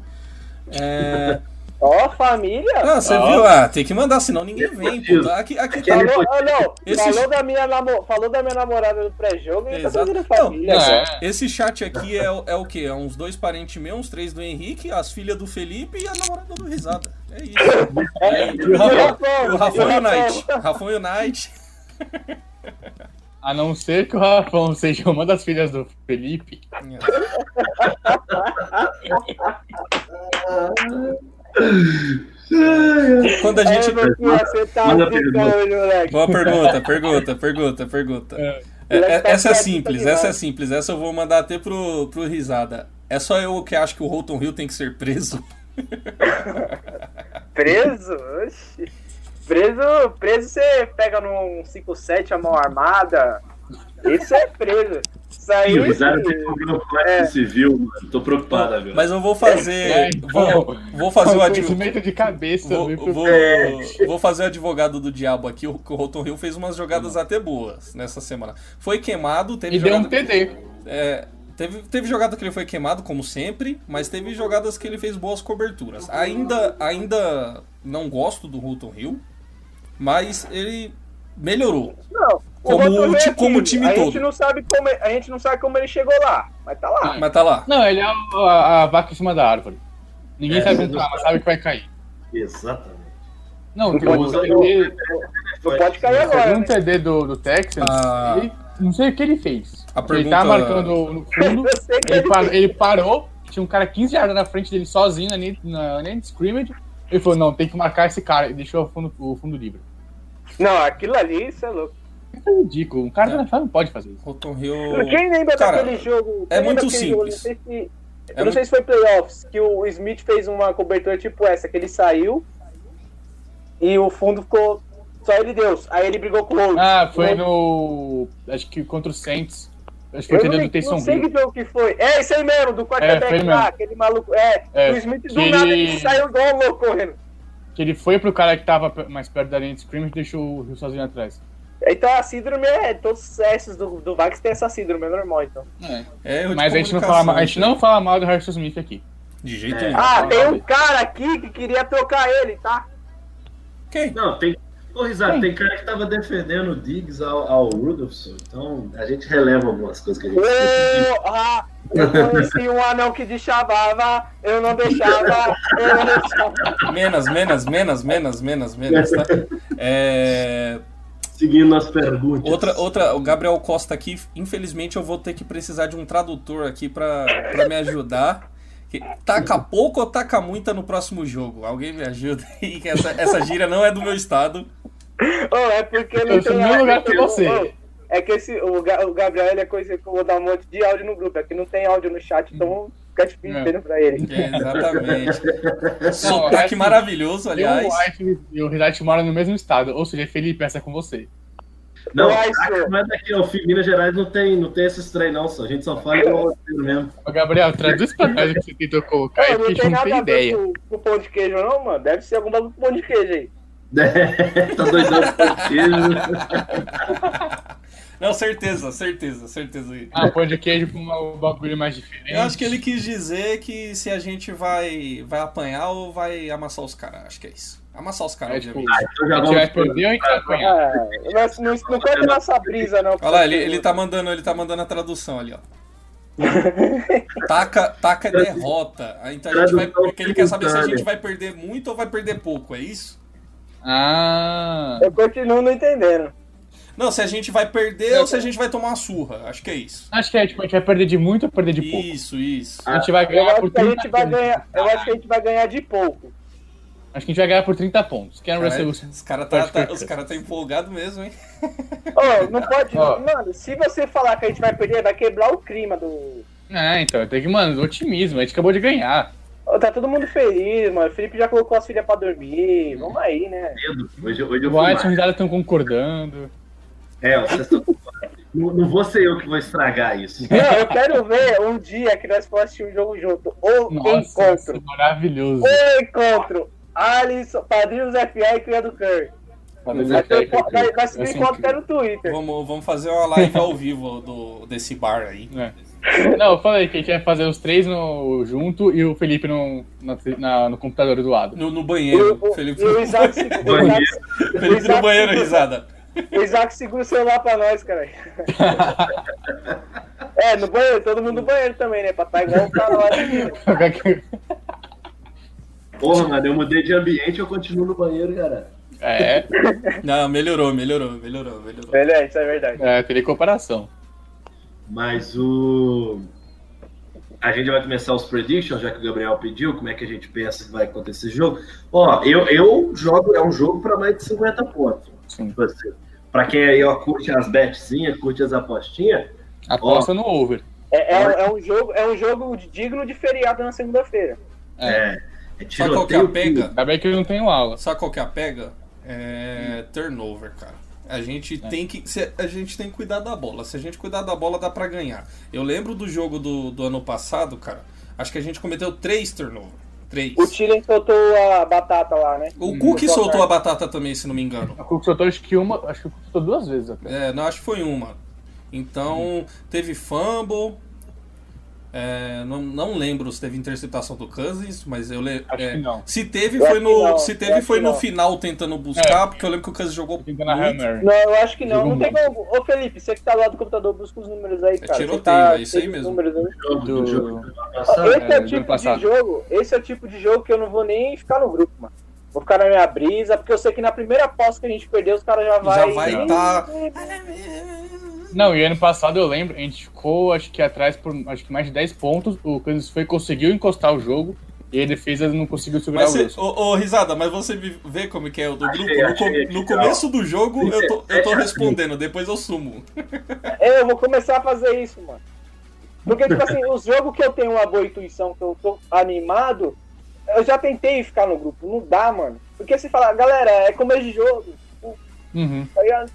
É. Ó, família. Ah, você Ó. viu? Ah, tem que mandar, senão ninguém vem. Pô. Aqui, aqui tá. Falou, ah, não, Esse- falou, da minha namo... falou da minha namorada no pré-jogo e tá Exato. fazendo Não, família. não, cara. é. Esse chat aqui é, o- é o quê? É uns dois parentes meus, uns três do Henrique, as filhas do Felipe e a namorada do Risada. É isso. É, E o Rafão, o Rafão e o Unite. Rafão. Rafão Unite. A não ser que o Rafão seja uma das filhas do Felipe. Quando a Aí gente. você tá. Boa pergunta, pergunta, pergunta, pergunta. É. É, é- tá essa é simples, tá essa é simples. Essa eu vou mandar até pro, pro Risada. É só eu que acho que o Holton Hill tem que ser preso. Preso? Oxi. Preso, preso você pega num 5-7 a mão armada. Isso é preso. Isso aí. Ih, o Risada tem que ouvir no Código É. Civil, mano. Tô preocupado agora. Mas eu vou fazer. É, Vou, vou fazer o advogado. de cabeça. Vou, viu, vou, É. vou fazer o advogado do diabo aqui. O, Holton Hill fez umas jogadas até boas nessa semana. Foi queimado, teve E deu um jogada, TD. é, teve, teve jogada que ele foi queimado, como sempre, mas teve jogadas que ele fez boas coberturas. Ainda, ainda não gosto do Holton Hill, mas ele melhorou. Não. Como o ti- como o time a todo. Gente não sabe como, a gente não sabe como ele chegou lá, mas tá lá. Mas tá lá. Não, ele é o- a, a vaca em cima da árvore. Ninguém É, sabe como tá, mas sabe que vai cair. Exatamente. Não, Não tem um pode- TD, Não pode cair agora. teve um né? TD do, do Texans, Ah. ele, não sei o que ele fez. A Ele pergunta- tá marcando no fundo, ele, ele parou, ele parou, tinha um cara 15 yardas na frente dele sozinho na, na net scrimmage. Ele falou, não, tem que marcar esse cara. E deixou o fundo, o fundo livre. Não, aquilo ali, isso é louco. Isso é ridículo. Um cara da NFL não pode fazer isso. Holton Hill. Quem lembra Cara, daquele jogo? é muito daquele jogo? simples. Não sei se, É eu não sei se foi playoffs, que o Smith fez uma cobertura tipo essa, que ele saiu e o fundo ficou só ele Deus. Aí ele brigou com o Rhodes. Ah, foi O- no. Acho que contra o Saints. Acho que Eu foi não, do não Taysom sei Hill. que jogo que foi. É, isso aí mesmo, do É, quarterback foi lá, mesmo. aquele maluco. É, É, o Smith do que nada ele- ele saiu igual um louco correndo. Que ele foi pro cara que tava mais perto da linha de scrimmage e deixou o Hill sozinho atrás. Então a síndrome é. Todos os testes do, do Vax tem essa síndrome, é normal então. É, erro de Mas a gente, não fala, a gente não fala mal do Harrison Smith aqui. De jeito É. nenhum. Ah, tem um cara aqui que queria trocar ele, tá? Quem? Não, tem. Ô, Risada, tem cara que tava defendendo o Diggs ao, ao Rudolphson, então a gente releva algumas coisas que a gente. Ô, ah, eu conheci um anão que deschavava, eu não deixava, eu não deixava. Menos, menos, menos, menos, menos, menos, tá? É, Seguindo as perguntas. outra, outra, o Gabriel Costa aqui, infelizmente eu vou ter que precisar de um tradutor aqui pra, pra me ajudar. Taca pouco ou taca muita no próximo jogo? Alguém me ajuda aí, que essa, essa gíria não é do meu estado. Ô, é porque não Eu tem lugar que você. ô, É que esse, o Gabriel ele é coisa que eu vou dar um monte de áudio no grupo. É que não tem áudio no chat, então difícil É. pra ele. É, exatamente. Não, Sotaque maravilhoso, aliás. e o Ridate moram no mesmo estado. Ou seja, Felipe, essa é com você. Não, não é daqui, ó, o Minas Gerais não tem, não tem esses trem, não, só. A gente só fala igual roteiro mesmo. Ô, Gabriel, traduz pra nós o que você tentou colocar não a tem gente não nada tem a ver ideia. com, com pão de queijo, não, mano. Deve ser algum bagulho com pão de queijo aí. tá doidão de pão de queijo. Não, certeza, certeza, certeza. Ah, pão de queijo com um bagulho mais diferente. Eu acho que ele quis dizer que se a gente vai, vai apanhar ou vai amassar os caras. Acho que é isso. Amassar os caras, É, tipo, obviamente. Então já vai perder ou a gente vai apanhar? Ah, não, não, não nossa brisa, não. Olha lá, ele, ele tá mandando, ele tá mandando a tradução ali, ó. Taca, taca é derrota. Ah, Então a gente vai. Porque ele quer saber se a gente vai perder muito ou vai perder pouco, é isso? Ah, Eu continuo não entendendo. Não, se a gente vai perder ou se a gente vai tomar uma surra. Acho que é isso. acho que é, tipo, a gente vai perder de muito ou perder de pouco. Isso, isso. A gente vai Eu ganhar acho por que a 30 gente vai pontos. ganhar. Eu acho que a gente vai ganhar de pouco. Acho que a gente vai ganhar por 30 pontos. Quem é o Cara, os caras tá, tá, os cara tá empolgado mesmo, hein? Ô, não pode. Ó. Mano, se você falar que a gente vai perder, vai quebrar o clima do. É, então, tem que, mano, otimismo. A gente acabou de ganhar. Tá todo mundo feliz, mano. O Felipe já colocou as filhas pra dormir. Vamos aí, né? Hoje, hoje eu O White e o estão concordando. É, vocês estão- não, não vou ser eu que vou estragar isso. Não, eu quero ver um dia que nós for assistir um jogo junto. Ou Nossa, encontro. maravilhoso. Ou encontro. Alisson, Padrinhos FA e Cria do Curry. Vai, subir foto até no Twitter. Vamos, vamos fazer uma live ao vivo do, desse bar aí. É. Não, eu falei que a gente ia fazer os três no, junto e o Felipe no, na, na- no computador do lado. No, no banheiro. O- o- Felipe, e o Isaac, se- o Isaac, Felipe no banheiro, risada. O Isaac segura o celular pra nós, cara. É, no banheiro, todo mundo no banheiro também, né? Pra tá igual o cara lá de Porra, mano, eu mudei de ambiente eu continuo no banheiro, cara. é, Não, melhorou, melhorou, melhorou, melhorou. Velho, é, isso é verdade. é, teria comparação. Mas o. A gente vai começar os predictions, já que o Gabriel pediu, como é que a gente pensa que vai acontecer esse jogo. Ó, eu, eu jogo, é um jogo para mais de 50 pontos. Sim. Tipo assim, Pra quem aí ó, curte as betzinhas, curte as apostinhas, Aposta no over. É, é, é um jogo, é um jogo digno de feriado na segunda-feira. é, é Sabe qual que é pega? Ainda bem que eu não tenho aula. Sabe qual que é a pega? É turnover, cara. A gente, tem que, se- a gente tem que cuidar da bola. Se a gente cuidar da bola, dá pra ganhar. Eu lembro do jogo do, do ano passado, cara. Acho que a gente cometeu três turnover. Três. O Tillen soltou a batata lá, né? O Cook Soltou a soltou a batata também, se não me engano. A Cook soltou acho que uma, acho que soltou duas vezes até. É, não, acho que foi uma. Então, teve fumble. É, não, não lembro se teve interceptação do Cousins, mas eu lembro. Não. Se teve, Eu foi no, não, se teve, foi no final tentando buscar, porque eu lembro que o Cousins jogou. Não, eu acho que não. Jogou Não tem como. Ô Felipe, você que tá lá do computador, busca os números aí, cara. Você tiroteio, tá, é isso aí mesmo. números jogo, do jogo. Esse é, É, o do ano tipo de jogo, esse é o tipo de jogo que eu não vou nem ficar no grupo, mano. Vou ficar na minha brisa, porque eu sei que na primeira aposta que a gente perdeu, os caras já vai. Já vai tá. Não, e ano passado eu lembro, a gente ficou acho que atrás por acho que mais de 10 pontos. O Kansas foi conseguiu encostar o jogo e a defesa não conseguiu segurar Mas o você, Wilson. ô, ô, Risada, mas você vê como que é o do Achei, grupo? No, achei, no achei. começo do jogo eu tô, eu tô 17 respondendo, depois eu sumo. É, eu vou começar a fazer isso, mano. Porque, tipo assim, os jogos que eu tenho uma boa intuição, que eu tô animado, eu já tentei ficar no grupo. Não dá, mano. Porque se falar, galera, é começo de jogo, Uhum. tá ligado?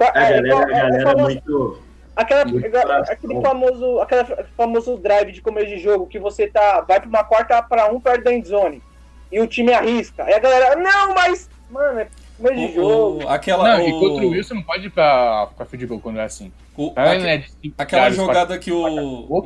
A é, galera, igual- a galera é muito. Aquela, aquele famoso, aquele famoso drive de começo de jogo que você tá, vai pra uma quarta pra um perto da endzone e o time arrisca. Aí a galera, não, mas, mano, é começo de jogo. aquela, Não, e o- contra o Wilson não pode ir pra, pra field goal quando é assim. o- Ah, aque- né, de aquela jogada que o.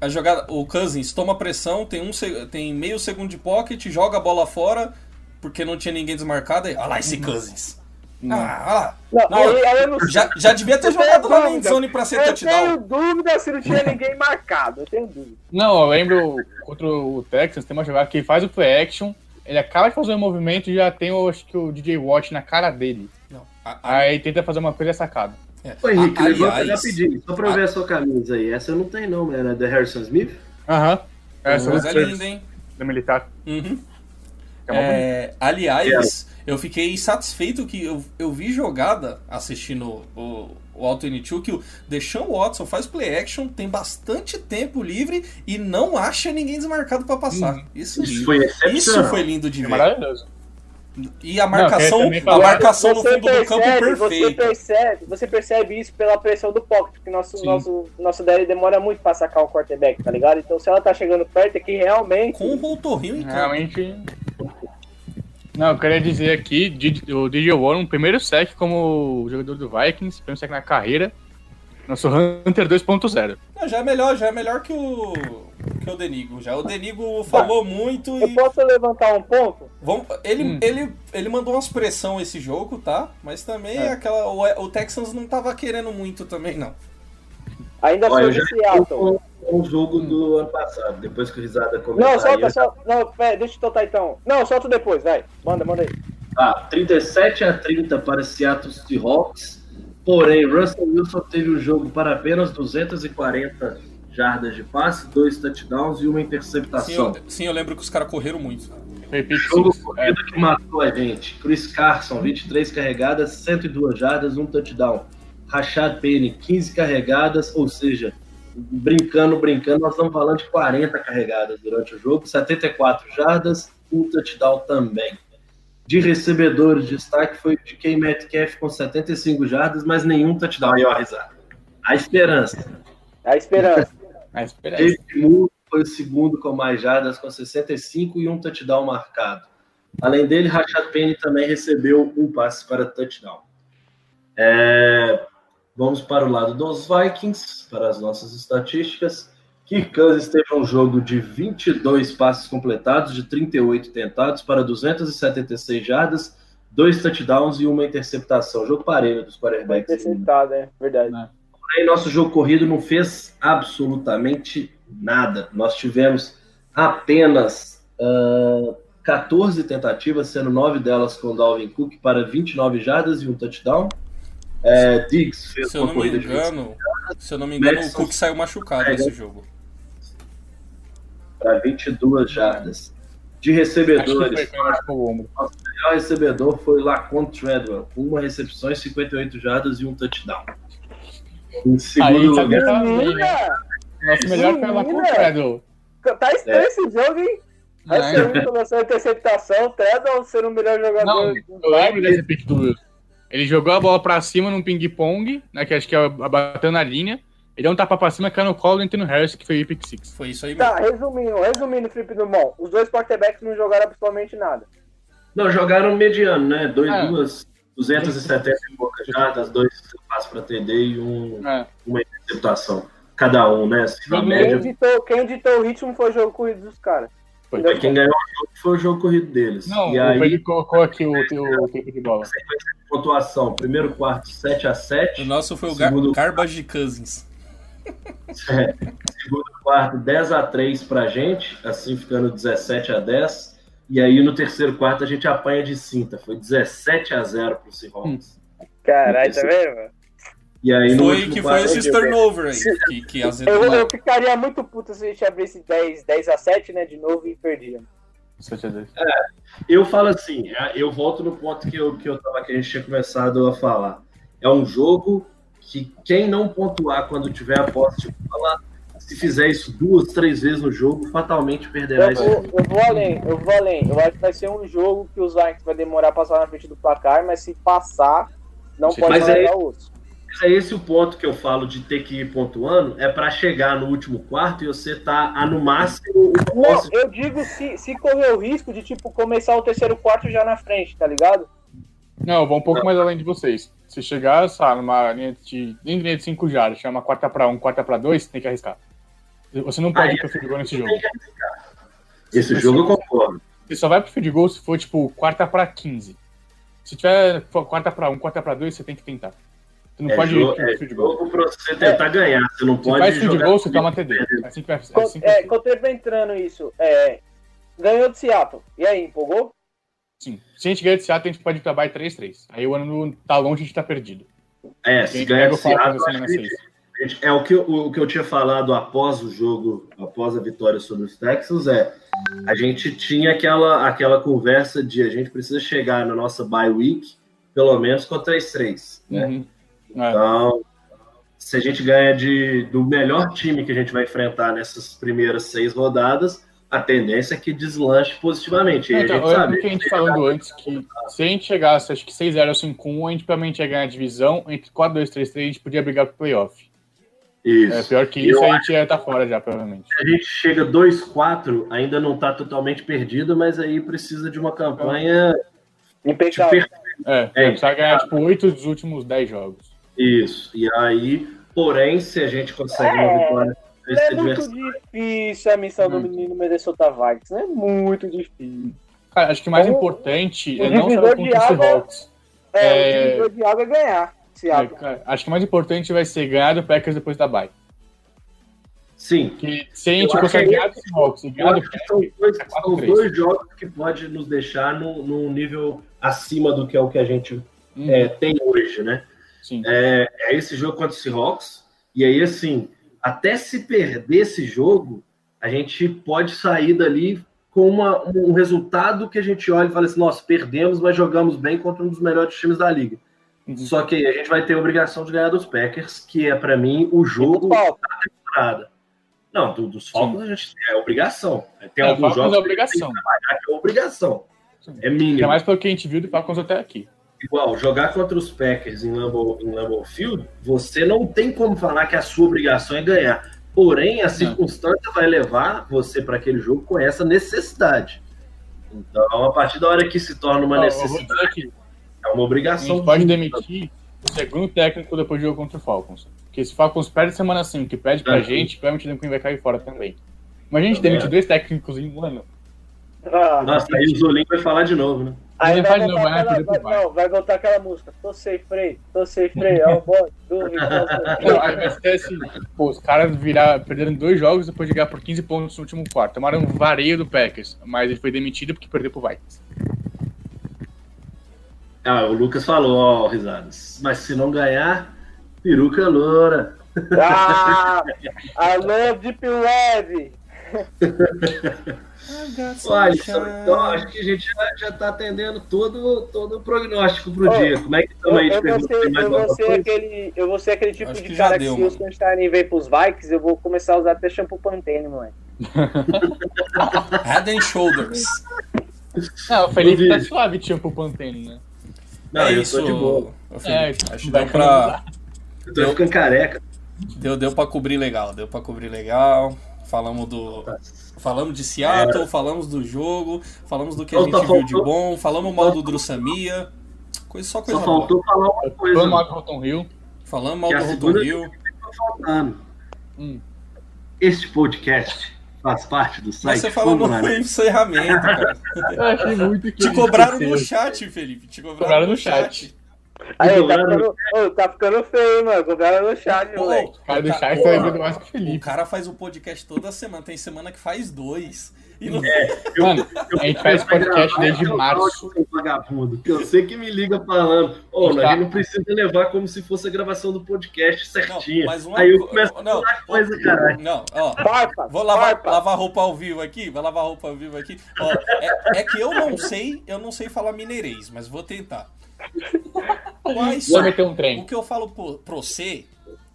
A jogada, o Cousins toma pressão, tem, um, tem meio segundo de pocket, joga a bola fora, porque não tinha ninguém desmarcado. Aí, olha lá esse Cousins. Ah, olha lá. Não, Não, aí, aí eu não. Já, já devia ter Eu jogado na dúvida. endzone pra ser Eu touchdown. tenho dúvida se não tinha ninguém marcado. Eu tenho dúvida. Não, eu lembro contra o Texans, tem uma jogada que ele faz o play action, ele acaba de fazer o movimento e já tem, eu acho que o DJ Watt na cara dele. Não, a- a- Aí tenta fazer uma coisa sacada. é. Ô, Henrique, A- levanta rapidinho, só pra eu ver a sua camisa aí. Essa eu não tenho, não, mano. É da Harrison Smith? Aham. Essa mas é é o linda, hein? da militar. Uhum. É. É, aliás, eu fiquei satisfeito que eu, eu vi jogada assistindo o, o Anthony Chu que o Deshaun Watson faz play action, tem bastante tempo livre e não acha ninguém desmarcado pra passar. Uhum. Isso, Isso foi isso foi lindo de É ver. maravilhoso. E a marcação, também a marcação no fundo do campo percebe, Você perfeita. percebe, você percebe isso pela pressão do pocket, porque nosso, Sim. nosso, nosso DL demora muito pra sacar o quarterback, tá ligado? Então se ela tá chegando perto é que realmente. Com o Rotorrinho em campo. Realmente. Não, eu queria dizer aqui, o DJ Warren, primeiro sec como jogador do Vikings, primeiro sec na carreira. Nosso Hunter 2.0. Não, já é melhor, já é melhor que o que o Denigo. Já o Denigo falou muito Eu e posso levantar um ponto? Vamos, ele, Hum. ele, ele mandou umas pressão esse jogo, tá? Mas também É. aquela o, o Texans não tava querendo muito também, não. Ainda Olha, sobre já Seattle. o jogo do ano passado, depois que o Risada comentou. Não, aí, solta, eu- solta. Não, pera, deixa eu soltar então. Não, solta depois, vai. Manda, manda aí. Ah, 37 a 30 para Seattle Seahawks. Porém, Russell Wilson teve o jogo para apenas 240 jardas de passe, dois touchdowns e uma Sim, interceptação. eu, sim, eu lembro que os caras correram muito. Pick Jogo six. É, corrida que matou a gente. Chris Carson, 23 carregadas, 102 jardas, um touchdown. Rashad Penny, 15 carregadas, ou seja, brincando, brincando, nós estamos falando de 40 carregadas durante o jogo, 74 jardas, um touchdown também. De recebedores, destaque foi de K. Metcalf com 75 jardas, mas nenhum touchdown. Aí, ó, risada. A esperança. A esperança. a esperança. David Moore foi o segundo com mais jardas, com 65 e um touchdown marcado. Além dele, Rashad Penny também recebeu um passe para touchdown. É, vamos para o lado dos Vikings, para as nossas estatísticas. Kirk Cousins teve um jogo de 22 passes completados, de 38 tentados, para 276 jardas, dois touchdowns e uma interceptação. Jogo parelho dos quarterbacks. Interceptado, é verdade. Porém, nosso jogo corrido não fez absolutamente nada. Nós tivemos apenas uh, 14 tentativas, sendo 9 delas com Dalvin Cook para 29 jardas e um touchdown. É, Diggs fez Se eu uma não me corrida de engano, se eu não me engano, o Madison- Cook saiu machucado É, nesse jogo. para 22 jardas. De recebedores, quando machucou o ombro. o melhor recebedor foi Lacon Treadwell, com uma recepção, 58 jardas e um touchdown. Em Aí, segundo lugar, que tava bem, né? Nosso melhor foi o Menina! Treadle. Tá estranho esse jogo, hein? Vai Não, ser um começou a interceptação, Treadle sendo o melhor jogador. Não, eu lembro desse pick do Wilson. Ele jogou a bola pra cima num ping-pong, né, que acho que é bateu na linha. Ele deu um tapa pra cima, caiu no colo do Anthony Harris, que foi o pick six. Foi isso aí mesmo. Tá, resumindo, resumindo, Felipe Dumont, os dois quarterbacks não jogaram absolutamente nada. não, jogaram mediano, né? Dois, É. duas, 270 e poucas jardas, dois passos para TD e um, É. uma interceptação. Cada um, né? Assim, Quem Quem média, ditou, quem ditou o ritmo foi o jogo corrido dos caras. Foi. Foi quem ganhou o jogo foi o jogo corrido deles. Não, e o aí, Pedro colocou aqui o teu tempo de bola. pontuação: primeiro quarto 7 a 7 O nosso foi o Gar Segundo- Garbage Cousins. É, segundo quarto 10 a 3 pra gente, assim ficando 17 a 10. E aí no terceiro quarto a gente apanha de cinta, foi 17 a 0 pro Seahawks. Caralho, tá vendo? E aí Foi que foi esses turnover aí que, que. Eu, eu ficaria muito puto se a gente abrisse 10, 10 a 7, né, de novo e perdia. Eu falo assim, eu volto no ponto que eu, que eu tava que a gente tinha começado a falar. É um jogo que quem não pontuar quando tiver a posse de bola, se fizer isso duas, três vezes no jogo, fatalmente perderá Eu esse vou, jogo. eu vou além, eu vou além. Eu acho que vai ser um jogo que os Vikings vai demorar a passar na frente do placar, mas se passar, não Sim, pode mas dar o osso. É esse o ponto que eu falo de ter que ir pontuando, é para chegar no último quarto e você tá a, no máximo Não, eu digo se, se correr o risco de, tipo, começar o terceiro quarto já na frente, tá ligado? Não, eu vou um pouco mais além de vocês. Se chegar, sabe, numa linha de, linha de 5 jardas, chama quarta pra 1, um, quarta pra 2, tem que arriscar. Você não pode ir pro field goal nesse jogo. tem que arriscar. Esse jogo eu concordo. Você só vai pro field goal se for, tipo, quarta pra 15. Se tiver quarta pra 1, um, quarta pra 2, você tem que tentar. Você não É, pode jogo, é field goal. jogo pra você tentar ganhar. Você não Se pode faz field jogar goal, você toma TD. É assim que vai, é assim que É, ser. complementando isso, é, ganhou de Seattle. E aí, empolgou? Sim. Se a gente ganhar de Seattle, a gente pode ir pra bye 3-3. Aí o ano tá longe, a gente tá perdido. É, se ganhar de Seattle, que 6. Gente, É o que, eu, o que eu tinha falado após o jogo, após a vitória sobre os Texans, é a gente tinha aquela, aquela conversa de a gente precisa chegar na nossa bye week, pelo menos com 3-3. Né? Uhum. É. Então, se a gente ganha de, do melhor time que a gente vai enfrentar nessas primeiras seis rodadas, a tendência é que deslanche positivamente. E Não, a então, gente eu sabe. que a gente falando antes que se a gente chegasse, acho que 6-0 ou 5-1, a gente provavelmente ia ganhar a divisão. Entre 4-2-3-3, a gente podia brigar pro playoff. Isso. É, pior que Eu isso, a gente ia estar fora já, provavelmente. a gente chega 2-4, ainda não está totalmente perdido, mas aí precisa de uma campanha Impecável. super. É, É, precisa ganhar, tipo, 8 dos últimos 10 jogos. Isso. E aí, porém, se a gente consegue uma É, vitória Não esse é muito difícil a missão do Hum. menino Minnesota Vikings. Não é muito difícil. Cara, acho que o mais O- importante o é não contra de o água- Seahawks. É, É. o de água é ganhar. É, acho que o mais importante vai ser ganhar do Packers depois da bye. sim. Que se a gente Eu consegue ganhar do Seahawks e ganhar do acho que são dois, é são 4-3. dois jogos que pode nos deixar num, num nível acima do que é o que a gente Uhum, é, tem hoje, né? Sim. É, é esse jogo contra o Seahawks. E aí, assim, até se perder esse jogo, a gente pode sair dali com uma- um resultado que a gente olha e fala assim: nossa, perdemos, mas jogamos bem contra um dos melhores times da liga. Uhum. Só que aí a gente vai ter a obrigação de ganhar dos Packers, que é, para mim, o jogo da temporada. Não, do- dos Falcons a gente é obrigação. Tem É, alguns jogos é que a gente tem obrigação. que trabalhar que é obrigação. É Ainda mínimo. mais pelo que a gente viu do Falcons até aqui. Igual, jogar contra os Packers em Lambeau, em Lambeau Field, você não tem como falar que a sua obrigação é ganhar. Porém, a circunstância vai levar você para aquele jogo com essa necessidade. Então, a partir da hora que se torna uma necessidade, aqui, é uma a obrigação. gente pode demitir o segundo técnico depois do jogo contra o Falcons. Porque se o Falcons perde semana 5, que perde pra É. gente, provavelmente o Queen vai cair fora também. Mas a gente demite é. dois técnicos em um ano. Ah, Nossa, aí o Zolim vai falar de novo, né? Aí Ele vai de voltar vai aquela, pro vai, não, vai voltar aquela música. Tô sem freio, tô sem freio, é o bode, dúvida. Não, aí vai ser assim, pô, os caras virar, perderam dois jogos depois de ganhar por 15 pontos no último quarto. Tomaram um vareio do Packers, mas ele foi demitido porque perdeu pro Vikings. Ah, o Lucas falou, ó, risadas. Mas se não ganhar, peruca loura. Ah, alô, Deep Web. Olha, então acho que a gente já, já tá atendendo todo, todo o prognóstico pro Ó, dia. Como é que Eu, estamos aí de eu, vou ser, eu, vou ser aquele, eu vou ser aquele tipo Acho de que cara deu, que se os mano. Sunshine vem pros Vikings, eu vou começar a usar até shampoo Pantene, mano. Head and Shoulders. Não, o Felipe tá suave, tipo o Pantene, né? Não, é eu isso, tô de boa. É, Acho que deu pra. Eu tô ficando careca. deu, deu pra cobrir legal. Deu pra cobrir legal. Falamos do. Falamos de Seattle, falamos do jogo, falamos do que a Só gente viu de faltou- bom, falamos mal do Drussamia. Coisa, só coisa Só boa. faltou falar uma coisa. Vamos lá com o Rotom Hill. Falamos mal a do Rotom Hill. Tá faltando. Hum. Este podcast faz parte do Mas site você falou no encerramento, cara. Eu achei muito que Te cobraram no chat, Felipe. Te cobraram, Cobraram no no chat. chat. Aí, tá ficando, ô, tá ficando feio, mano. Cobraram no chat, Pô, moleque. O cara do o chat tá mais que o O Felipe. cara faz o podcast toda semana. Tem semana que faz dois. E não... Mano, a gente faz podcast desde Eu março. falo, vagabundo, que eu sei que me liga falando. Ô, Tá. a gente não precisa levar como se fosse a gravação do podcast certinha. mas uma Aí eu co- começo a não, falar coisa, caralho. Não, ó. Farpa, Vou lavar, lavar roupa ao vivo aqui, vou lavar roupa ao vivo aqui. Ó, é, é que eu não sei, eu não sei falar mineirês, mas vou tentar. Mas Vou meter um o trem. que eu falo pro, pro você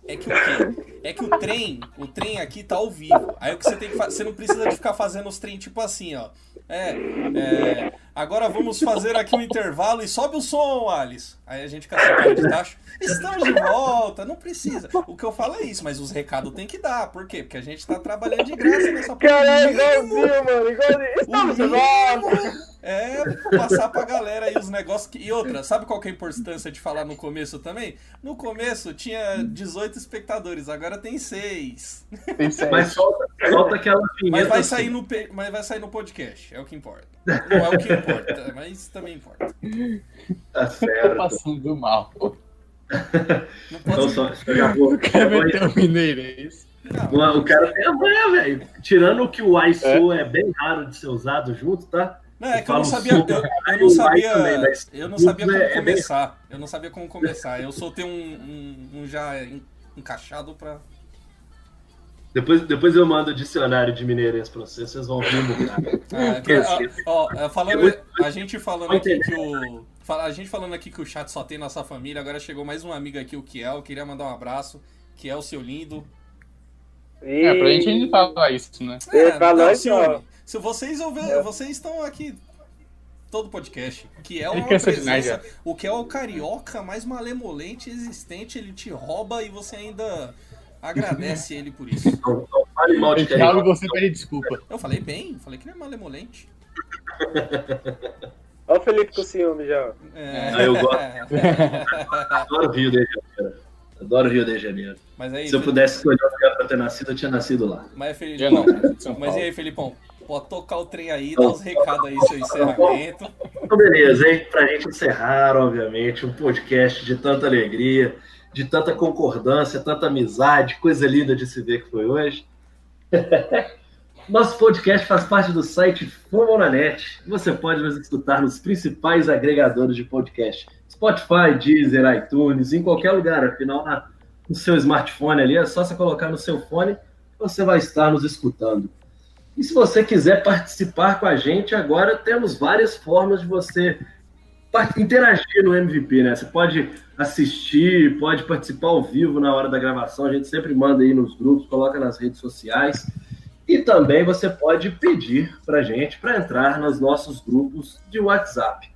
é que o quê? É que o trem, o trem aqui tá ao vivo. Aí o que você tem que fazer, você não precisa de ficar fazendo os trem tipo assim, ó. É, é, agora vamos fazer aqui um intervalo e sobe o som, Alice. Aí a gente fica assim, cara de tacho. Estamos de volta, não precisa. O que eu falo é isso, mas os recados tem que dar. Por quê? Porque a gente tá trabalhando de graça nessa Caralho, porra. igualzinho, mano. Igualzinho. Estamos de volta. É, passar pra galera aí os negócios que. E outra, sabe qual que é a importância de falar no começo também? No começo tinha 18 espectadores, agora tem 6. Tem sete. Mas solta, solta aquela vinheta. Mas vai assim. sair no, pe- mas vai sair no podcast, é o que importa. Não é o que importa, mas também importa. Tá Tô certo. passando mal. Não Então, pode só, já vou, Quer já vou- meter o mineirês. não. o cara tem a manha, velho. Tirando que o ISO é. bem raro de ser usado junto, tá? Não, é que eu não sabia. Eu, eu não o sabia. Mike também, mas Eu não sabia como é- é bem- começar. Eu não sabia como começar. Eu soltei um, um, um já en- encaixado pra. Depois, depois eu mando o dicionário de mineirês pra vocês, vocês vão vir no cara. Ah, que- ó, ó, falando, a gente falando aqui que o. fala- A gente falando aqui que o chat só tem nossa família, agora chegou mais um amigo aqui, o Kiel. Queria mandar um abraço. Kiel, seu lindo. É, pra gente ainda falar isso, né? Ele falou não, isso. Se vocês ouvem, vocês estão aqui todo podcast. Que é uma presença. O que é o carioca mais malemolente existente, ele te rouba e você ainda agradece ele por isso. Então fale mal de carioca. você pede desculpa. Eu falei bem, falei que não é malemolente. Olha o Felipe com ciúme já. É. Ah, eu gosto. Adoro o Rio de Janeiro. Adoro o Rio de Janeiro. Mas aí, Se eu Felipe- pudesse escolher um lugar pra ter nascido, eu tinha nascido lá. Mas, Já Felipão, não, mas e aí, Felipão? Pode tocar o trem aí, dá os recados aí, seu encerramento. Então, beleza, hein? Pra gente encerrar, obviamente, um podcast de tanta alegria, de tanta concordância, tanta amizade, coisa linda de se ver que foi hoje. Nosso podcast faz parte do site Fomonanet. Você pode nos escutar nos principais agregadores de podcast: Spotify, Deezer, iTunes, em qualquer lugar. Afinal, na- no seu smartphone ali, é só você colocar no seu fone você vai estar nos escutando. E se você quiser participar com a gente, agora temos várias formas de você interagir no MVP, né? Você pode assistir, pode participar ao vivo na hora da gravação, a gente sempre manda aí nos grupos, coloca nas redes sociais. E também você pode pedir para gente para entrar nos nossos grupos de WhatsApp.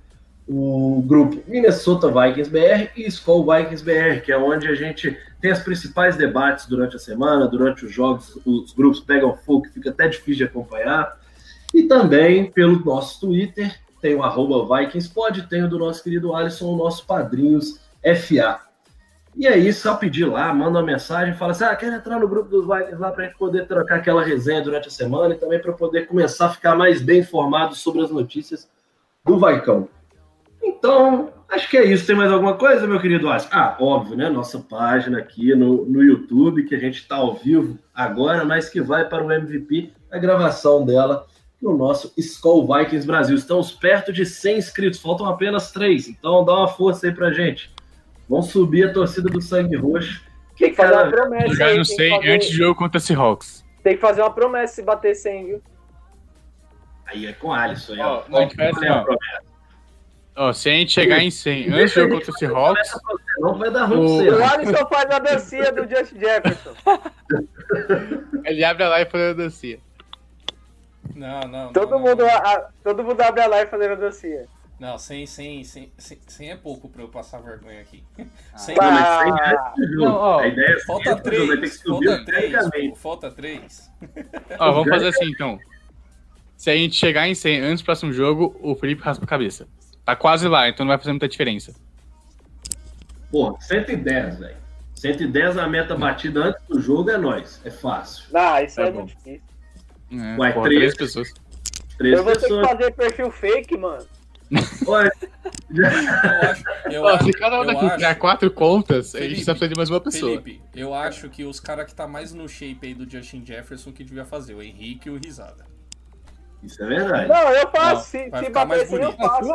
O grupo Minnesota Vikings BR e Skull Vikings BR, que é onde a gente tem os principais debates durante a semana, durante os jogos, os grupos pegam fogo, fica até difícil de acompanhar. E também pelo nosso Twitter, tem o arroba VikingsPod, tem o do nosso querido Alisson, o nosso Padrinhos FA. E aí, só pedir lá, manda uma mensagem, fala assim: ah, quer entrar no grupo dos Vikings lá para a gente poder trocar aquela resenha durante a semana e também para poder começar a ficar mais bem informado sobre as notícias do Vaicão. Então, acho que é isso. Tem mais alguma coisa, meu querido Alisson? Ah, óbvio, né? Nossa página aqui no, no YouTube, que a gente está ao vivo agora, mas que vai para o MVP, a gravação dela e o nosso Skull Vikings Brasil. Estamos perto de 100 inscritos, faltam apenas 3, então dá uma força aí pra gente. Vamos subir a torcida do Sangue Roxo. Tem que fazer uma cara, promessa Jogar aí. no 100 que fazer- antes do jogo contra Seahawks. Tem que fazer uma promessa se bater 100, viu? Aí é com o Alisson. aí, Ó, faz ó. promessa? Ó, se a gente chegar em 100 antes do jogo contra o Seahawks, Não vai dar ruim O- pra O você. Alisson faz a dancinha do Justin Jefferson. ele abre a live fazendo a dancinha. Não, não. Todo não, mundo, Não, a- a- todo mundo abre a live fazendo a dancinha. não 100, 100, 100, 100, 100 é pouco pra eu passar vergonha aqui. 100, Não, mas Ah. sem jogo. Não, ó, a ideia é Falta antes do jogo, vai ter que 3. subir Falta 3. organicamente. Falta 3. Ó, vamos fazer assim então. Se a gente chegar em 100 antes do próximo jogo, o Felipe raspa a cabeça. Tá quase lá, então não vai fazer muita diferença. Pô, 110, velho. 110 a meta batida antes do jogo é nós. É fácil. Ah, isso Tá é bom. muito difícil. É, Ué, porra, três. três pessoas. Três Eu vou ter que pessoas. fazer perfil fake, mano. Olha, Eu acho. Eu, Ó, acho- se cada um daqui criar quatro contas, a gente Felipe, só precisa de mais uma pessoa. Felipe, eu acho que os caras que tá mais no shape aí do Justin Jefferson que devia fazer, o Henrique e o Risada. isso é verdade. Não, eu faço. Não, se se bater 100, eu faço.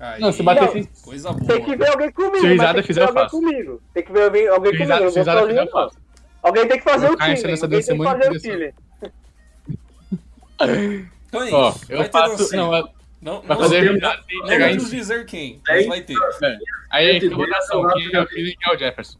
Aí, Não, se bater sem. Coisa boa. Tem que ver alguém comigo. Se o Risada fizer, eu faço. comigo. Tem que ver alguém, alguém Se comigo. Se o Risada fizer, eu faço. Alguém tem que fazer o time. Alguém tem que fazer o time. Então é Ó, isso. eu vai ter faço. Não, eu- Não, não, fazer não, que não chegar em vamos 100. dizer quem, mas vai ter. É. Aí a gente tem 110 votação. Quem é o e quem é o Jefferson?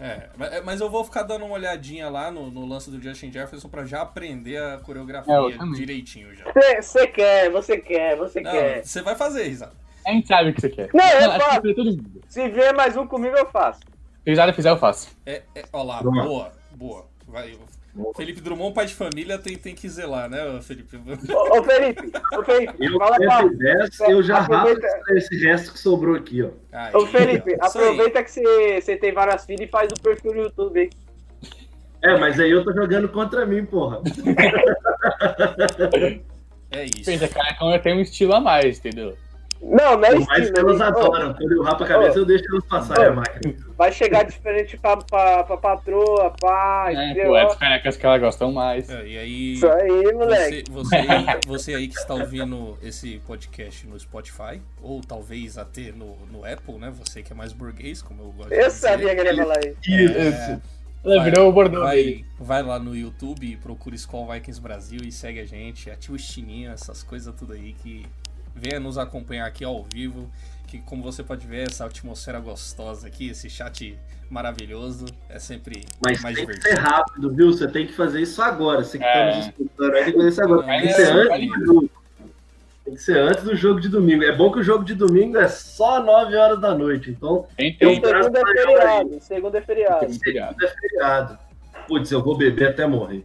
É, mas- eu vou ficar dando uma olhadinha lá no, no lance do Justin Jefferson pra já aprender a coreografia É, direitinho já. Você quer, você quer, você Não, quer. você vai fazer, Risada. A gente sabe o que você quer. Não, eu que faço. mundo. Se vier mais um comigo, eu faço. Se Risada fizer, eu faço. É, é, ó lá, Boa. boa, boa. Vai, Felipe Drummond, pai de família, tem, tem que zelar, né, Felipe? Ô, ô, Felipe, ô, Felipe, Eu fala. 110, eu já Aproveita- esse resto que sobrou aqui, ó. Aí, Ô, Felipe, ó, aí. aproveita que você, você tem várias filhas e faz o perfil no YouTube, hein? É, mas aí eu tô jogando contra mim, porra. É isso. Pensa, cara, eu tenho um estilo a mais, entendeu? Não, não é Mas estilo. elas hein? Ô, adoram. Quando eu rapo a cabeça, eu deixo elas passarem a máquina. Vai chegar diferente pra, pra, pra patroa, pai, É, pô, é dos canecas que elas gostam mais. É, e aí, Isso aí, moleque. você, você, aí, você aí que está ouvindo esse podcast no Spotify, ou talvez até no, no Apple, né? Você que é mais burguês, como eu gosto de Eu sabia que ele ia falar isso. Isso. Ela virou o bordão dele. Vai, vai lá no YouTube procura Skull Vikings Brasil e segue a gente, ativa o sininho, essas coisas tudo aí que venha nos acompanhar aqui ao vivo, que como você pode ver, essa atmosfera gostosa aqui, esse chat maravilhoso, é sempre Mas mais tem que divertido. ser rápido, viu? Você tem que fazer isso agora. Você que tá É. nos escutando aí tem que fazer isso agora. Tem que É, ser antes vale. do jogo. Tem que ser antes do jogo de domingo. É bom que o jogo de domingo é só 9 horas da noite. Então, que ter um Segunda é feriado, segunda é feriado. segunda é feriado. Putz, eu vou beber até morrer.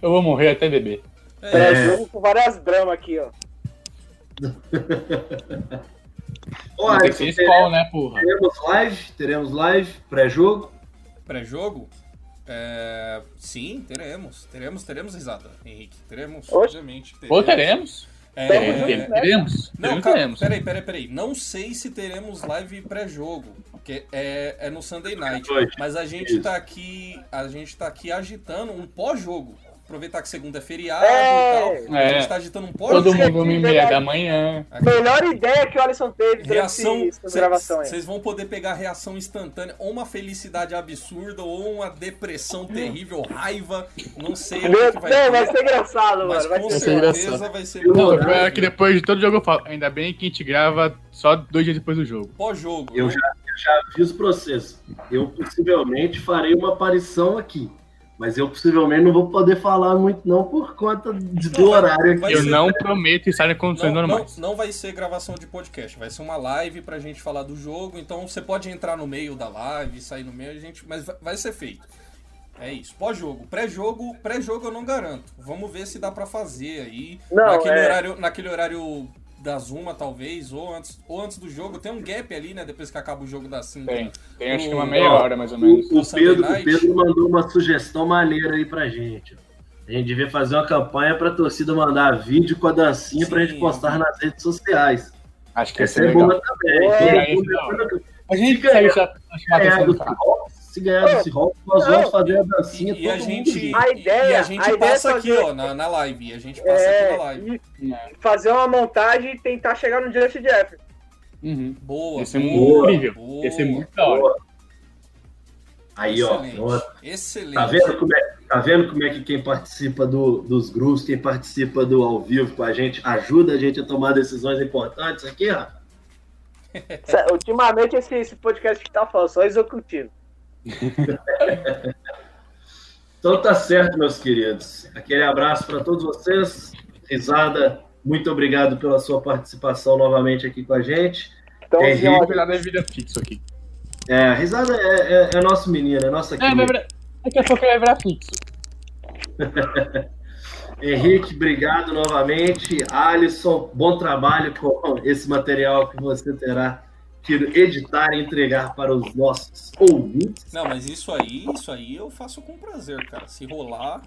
Eu vou morrer até beber. É, É, jogo com várias dramas aqui, ó. Ó, Tem que ser escola, né, porra? teremos live, teremos live, pré-jogo. Pré-jogo? É, sim, teremos. Teremos, teremos risada, Henrique. Teremos, Oxe. obviamente. Ou teremos. É, Tamo é, junto, é. né? Teremos. Não, Teremos, cara, teremos. peraí, peraí, peraí. Não sei se teremos live pré-jogo, porque é, é no Sunday Night. Mas a gente Isso. tá aqui, a gente tá aqui agitando um pós-jogo. Aproveitar que segunda é feriado É. e tal. A É. gente tá agitando um Todo pós-jogo. mundo uma e meia da manhã. Melhor ideia que o Alisson teve durante Reação. essa gravação aí. Vocês vão poder pegar reação instantânea, ou uma felicidade absurda, ou uma depressão terrível, raiva. Não sei o Meu, que, não, que vai vai ter. ser engraçado, Mas mano. Vai com ser ser certeza engraçado. vai ser Não, o é que depois de todo jogo eu falo, ainda bem que a gente grava só dois dias depois do jogo. pós-jogo. Eu né? já, eu já fiz o processo. Eu possivelmente farei uma aparição aqui. Mas eu possivelmente não vou poder falar muito, não, por conta de- do Não, horário aqui. vai Eu ser- não prometo estar em condições Não, não, normais. não vai ser gravação de podcast, vai ser uma live pra gente falar do jogo. Então você pode entrar no meio da live, sair no meio, a gente, mas vai- vai ser feito. É isso. Pós-jogo. Pré-jogo, pré-jogo eu não garanto. Vamos ver se dá pra fazer aí. Não, naquele, é. horário, naquele horário das uma, talvez, ou antes, ou antes do jogo. Tem um gap ali, né? Depois que acaba o jogo da 5. Tem. Tem acho que uma meia hora mais ou menos. O, o Pedro, o. Pedro mandou uma sugestão maneira aí pra gente. A gente devia fazer uma campanha pra torcida mandar vídeo com a dancinha pra Sim. gente postar nas redes sociais. Acho que Essa é boa legal. também. É, é, é. A gente atenção do do cara. Seahawks, se ganhar do Seahawks, nós Não. vamos fazer a dancinha E, e a gente. A ideia- e a gente a ideia passa é aqui, fazer- ó, na, na live. E a gente passa aqui na live. É, e fazer uma montagem e tentar chegar no Justin Jeff. Uhum. Boa. Ia ser boa, muito incrível. boa. Ia ser muito da hora. Aí, ó. Excelente. nossa, Excelente. Tá vendo como é, tá vendo como é que quem participa do- dos grupos, quem participa do ao vivo com a gente, ajuda a gente a tomar decisões importantes aqui, ó? Ultimamente esse, esse podcast que tá falando, só executivo. Então tá certo, meus queridos. Aquele abraço para todos vocês. Risada, muito obrigado pela sua participação novamente aqui com a gente. Então, É, assim, Henrique. ó, Cuidado é vida fixo aqui. É, a risada é, é, é nosso menino, é nossa É, querida. virar... Daqui a pouco vai virar fixo. Henrique, obrigado novamente. Alisson, bom trabalho com esse material que você terá que editar e entregar para os nossos ouvintes. Não, mas isso aí, isso aí eu faço com prazer, cara. Se rolar.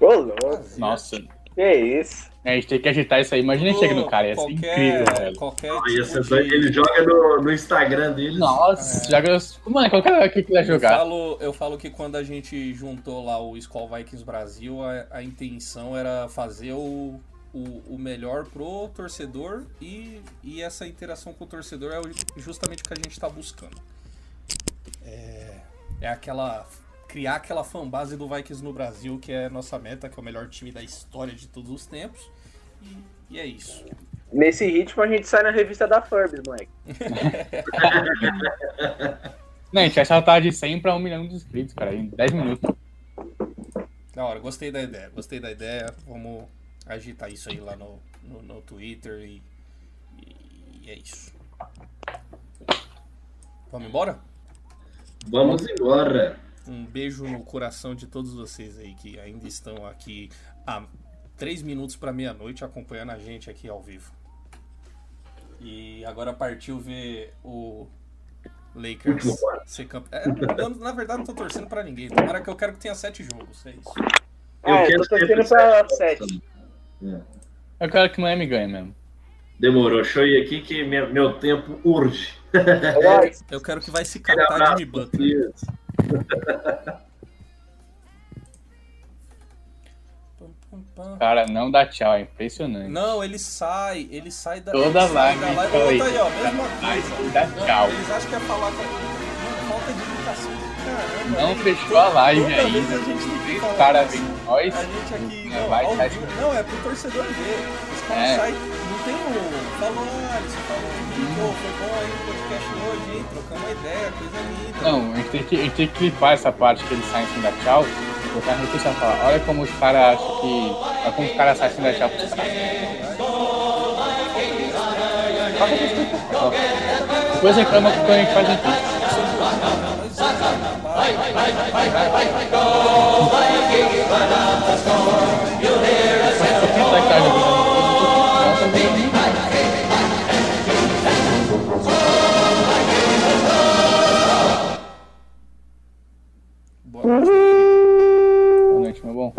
ô, louco. Nossa. que isso. É, a gente tem que agitar isso aí. Imagina chega no cara, ia ser qualquer, incrível, velho. Qualquer Aí tipo de- ele joga no, no Instagram dele. Nossa, joga. Mano, qualquer que quiser Eu jogar. falo, eu falo que quando a gente juntou lá o Skull Vikings Brasil, a, a intenção era fazer o, o, o melhor pro torcedor e, e essa interação com o torcedor é justamente o que a gente tá buscando. É, é aquela. criar aquela fanbase do Vikings no Brasil, que é a nossa meta, que é o melhor time da história de todos os tempos. E, e é isso. Nesse ritmo a gente sai na revista da Forbes, moleque. Não, a gente vai saltar de 100 pra 1 milhão de inscritos, cara, em 10 minutos. Da hora, gostei da ideia, gostei da ideia. Vamos agitar isso aí lá no, no, no Twitter e, e é isso. Vamos embora? Vamos embora. Um beijo no coração de todos vocês aí que ainda estão aqui há 3 minutos para meia-noite acompanhando a gente aqui ao vivo. E agora partiu ver o Lakers ser campeão. É, eu, na verdade, não tô torcendo pra ninguém. Tomara que eu quero que tenha sete jogos. É isso. Eu é, quero tô torcendo pra sete. 7. Eu quero que o Miami ganhe mesmo. Demorou. Deixa eu ir aqui que meu, meu tempo urge. Eu quero que vai se catar Jimmy Butler. Cara, não dá tchau, é impressionante. Não, ele sai, ele sai da. Toda ele live da live. Outra aí, ó, mesma Mas coisa. dá Não, tchau. Eles acham que é falar com. Falta de educação do caramba. Não fechou a live ainda. a gente tem que isso. vêm com nós. A gente aqui. É, Não, vai, ao vai, vivo- vai. não, é pro torcedor ver. Os caras É. saem. Não tem o. Falou, Alisson, falou. Pô, foi bom aí o podcast hoje, hein? Trocamos uma ideia, coisa linda. Não, a gente, tem que, a gente tem que clipar essa parte que eles saem sem dar tchau. Botar na social e falar, olha como os caras acham que. Olha como os caras saem sem dar tchau pros caras. Depois reclama que quando a gente faz em vídeo. Quem tá que tá jogando? Boa noite. Boa noite, meu bom.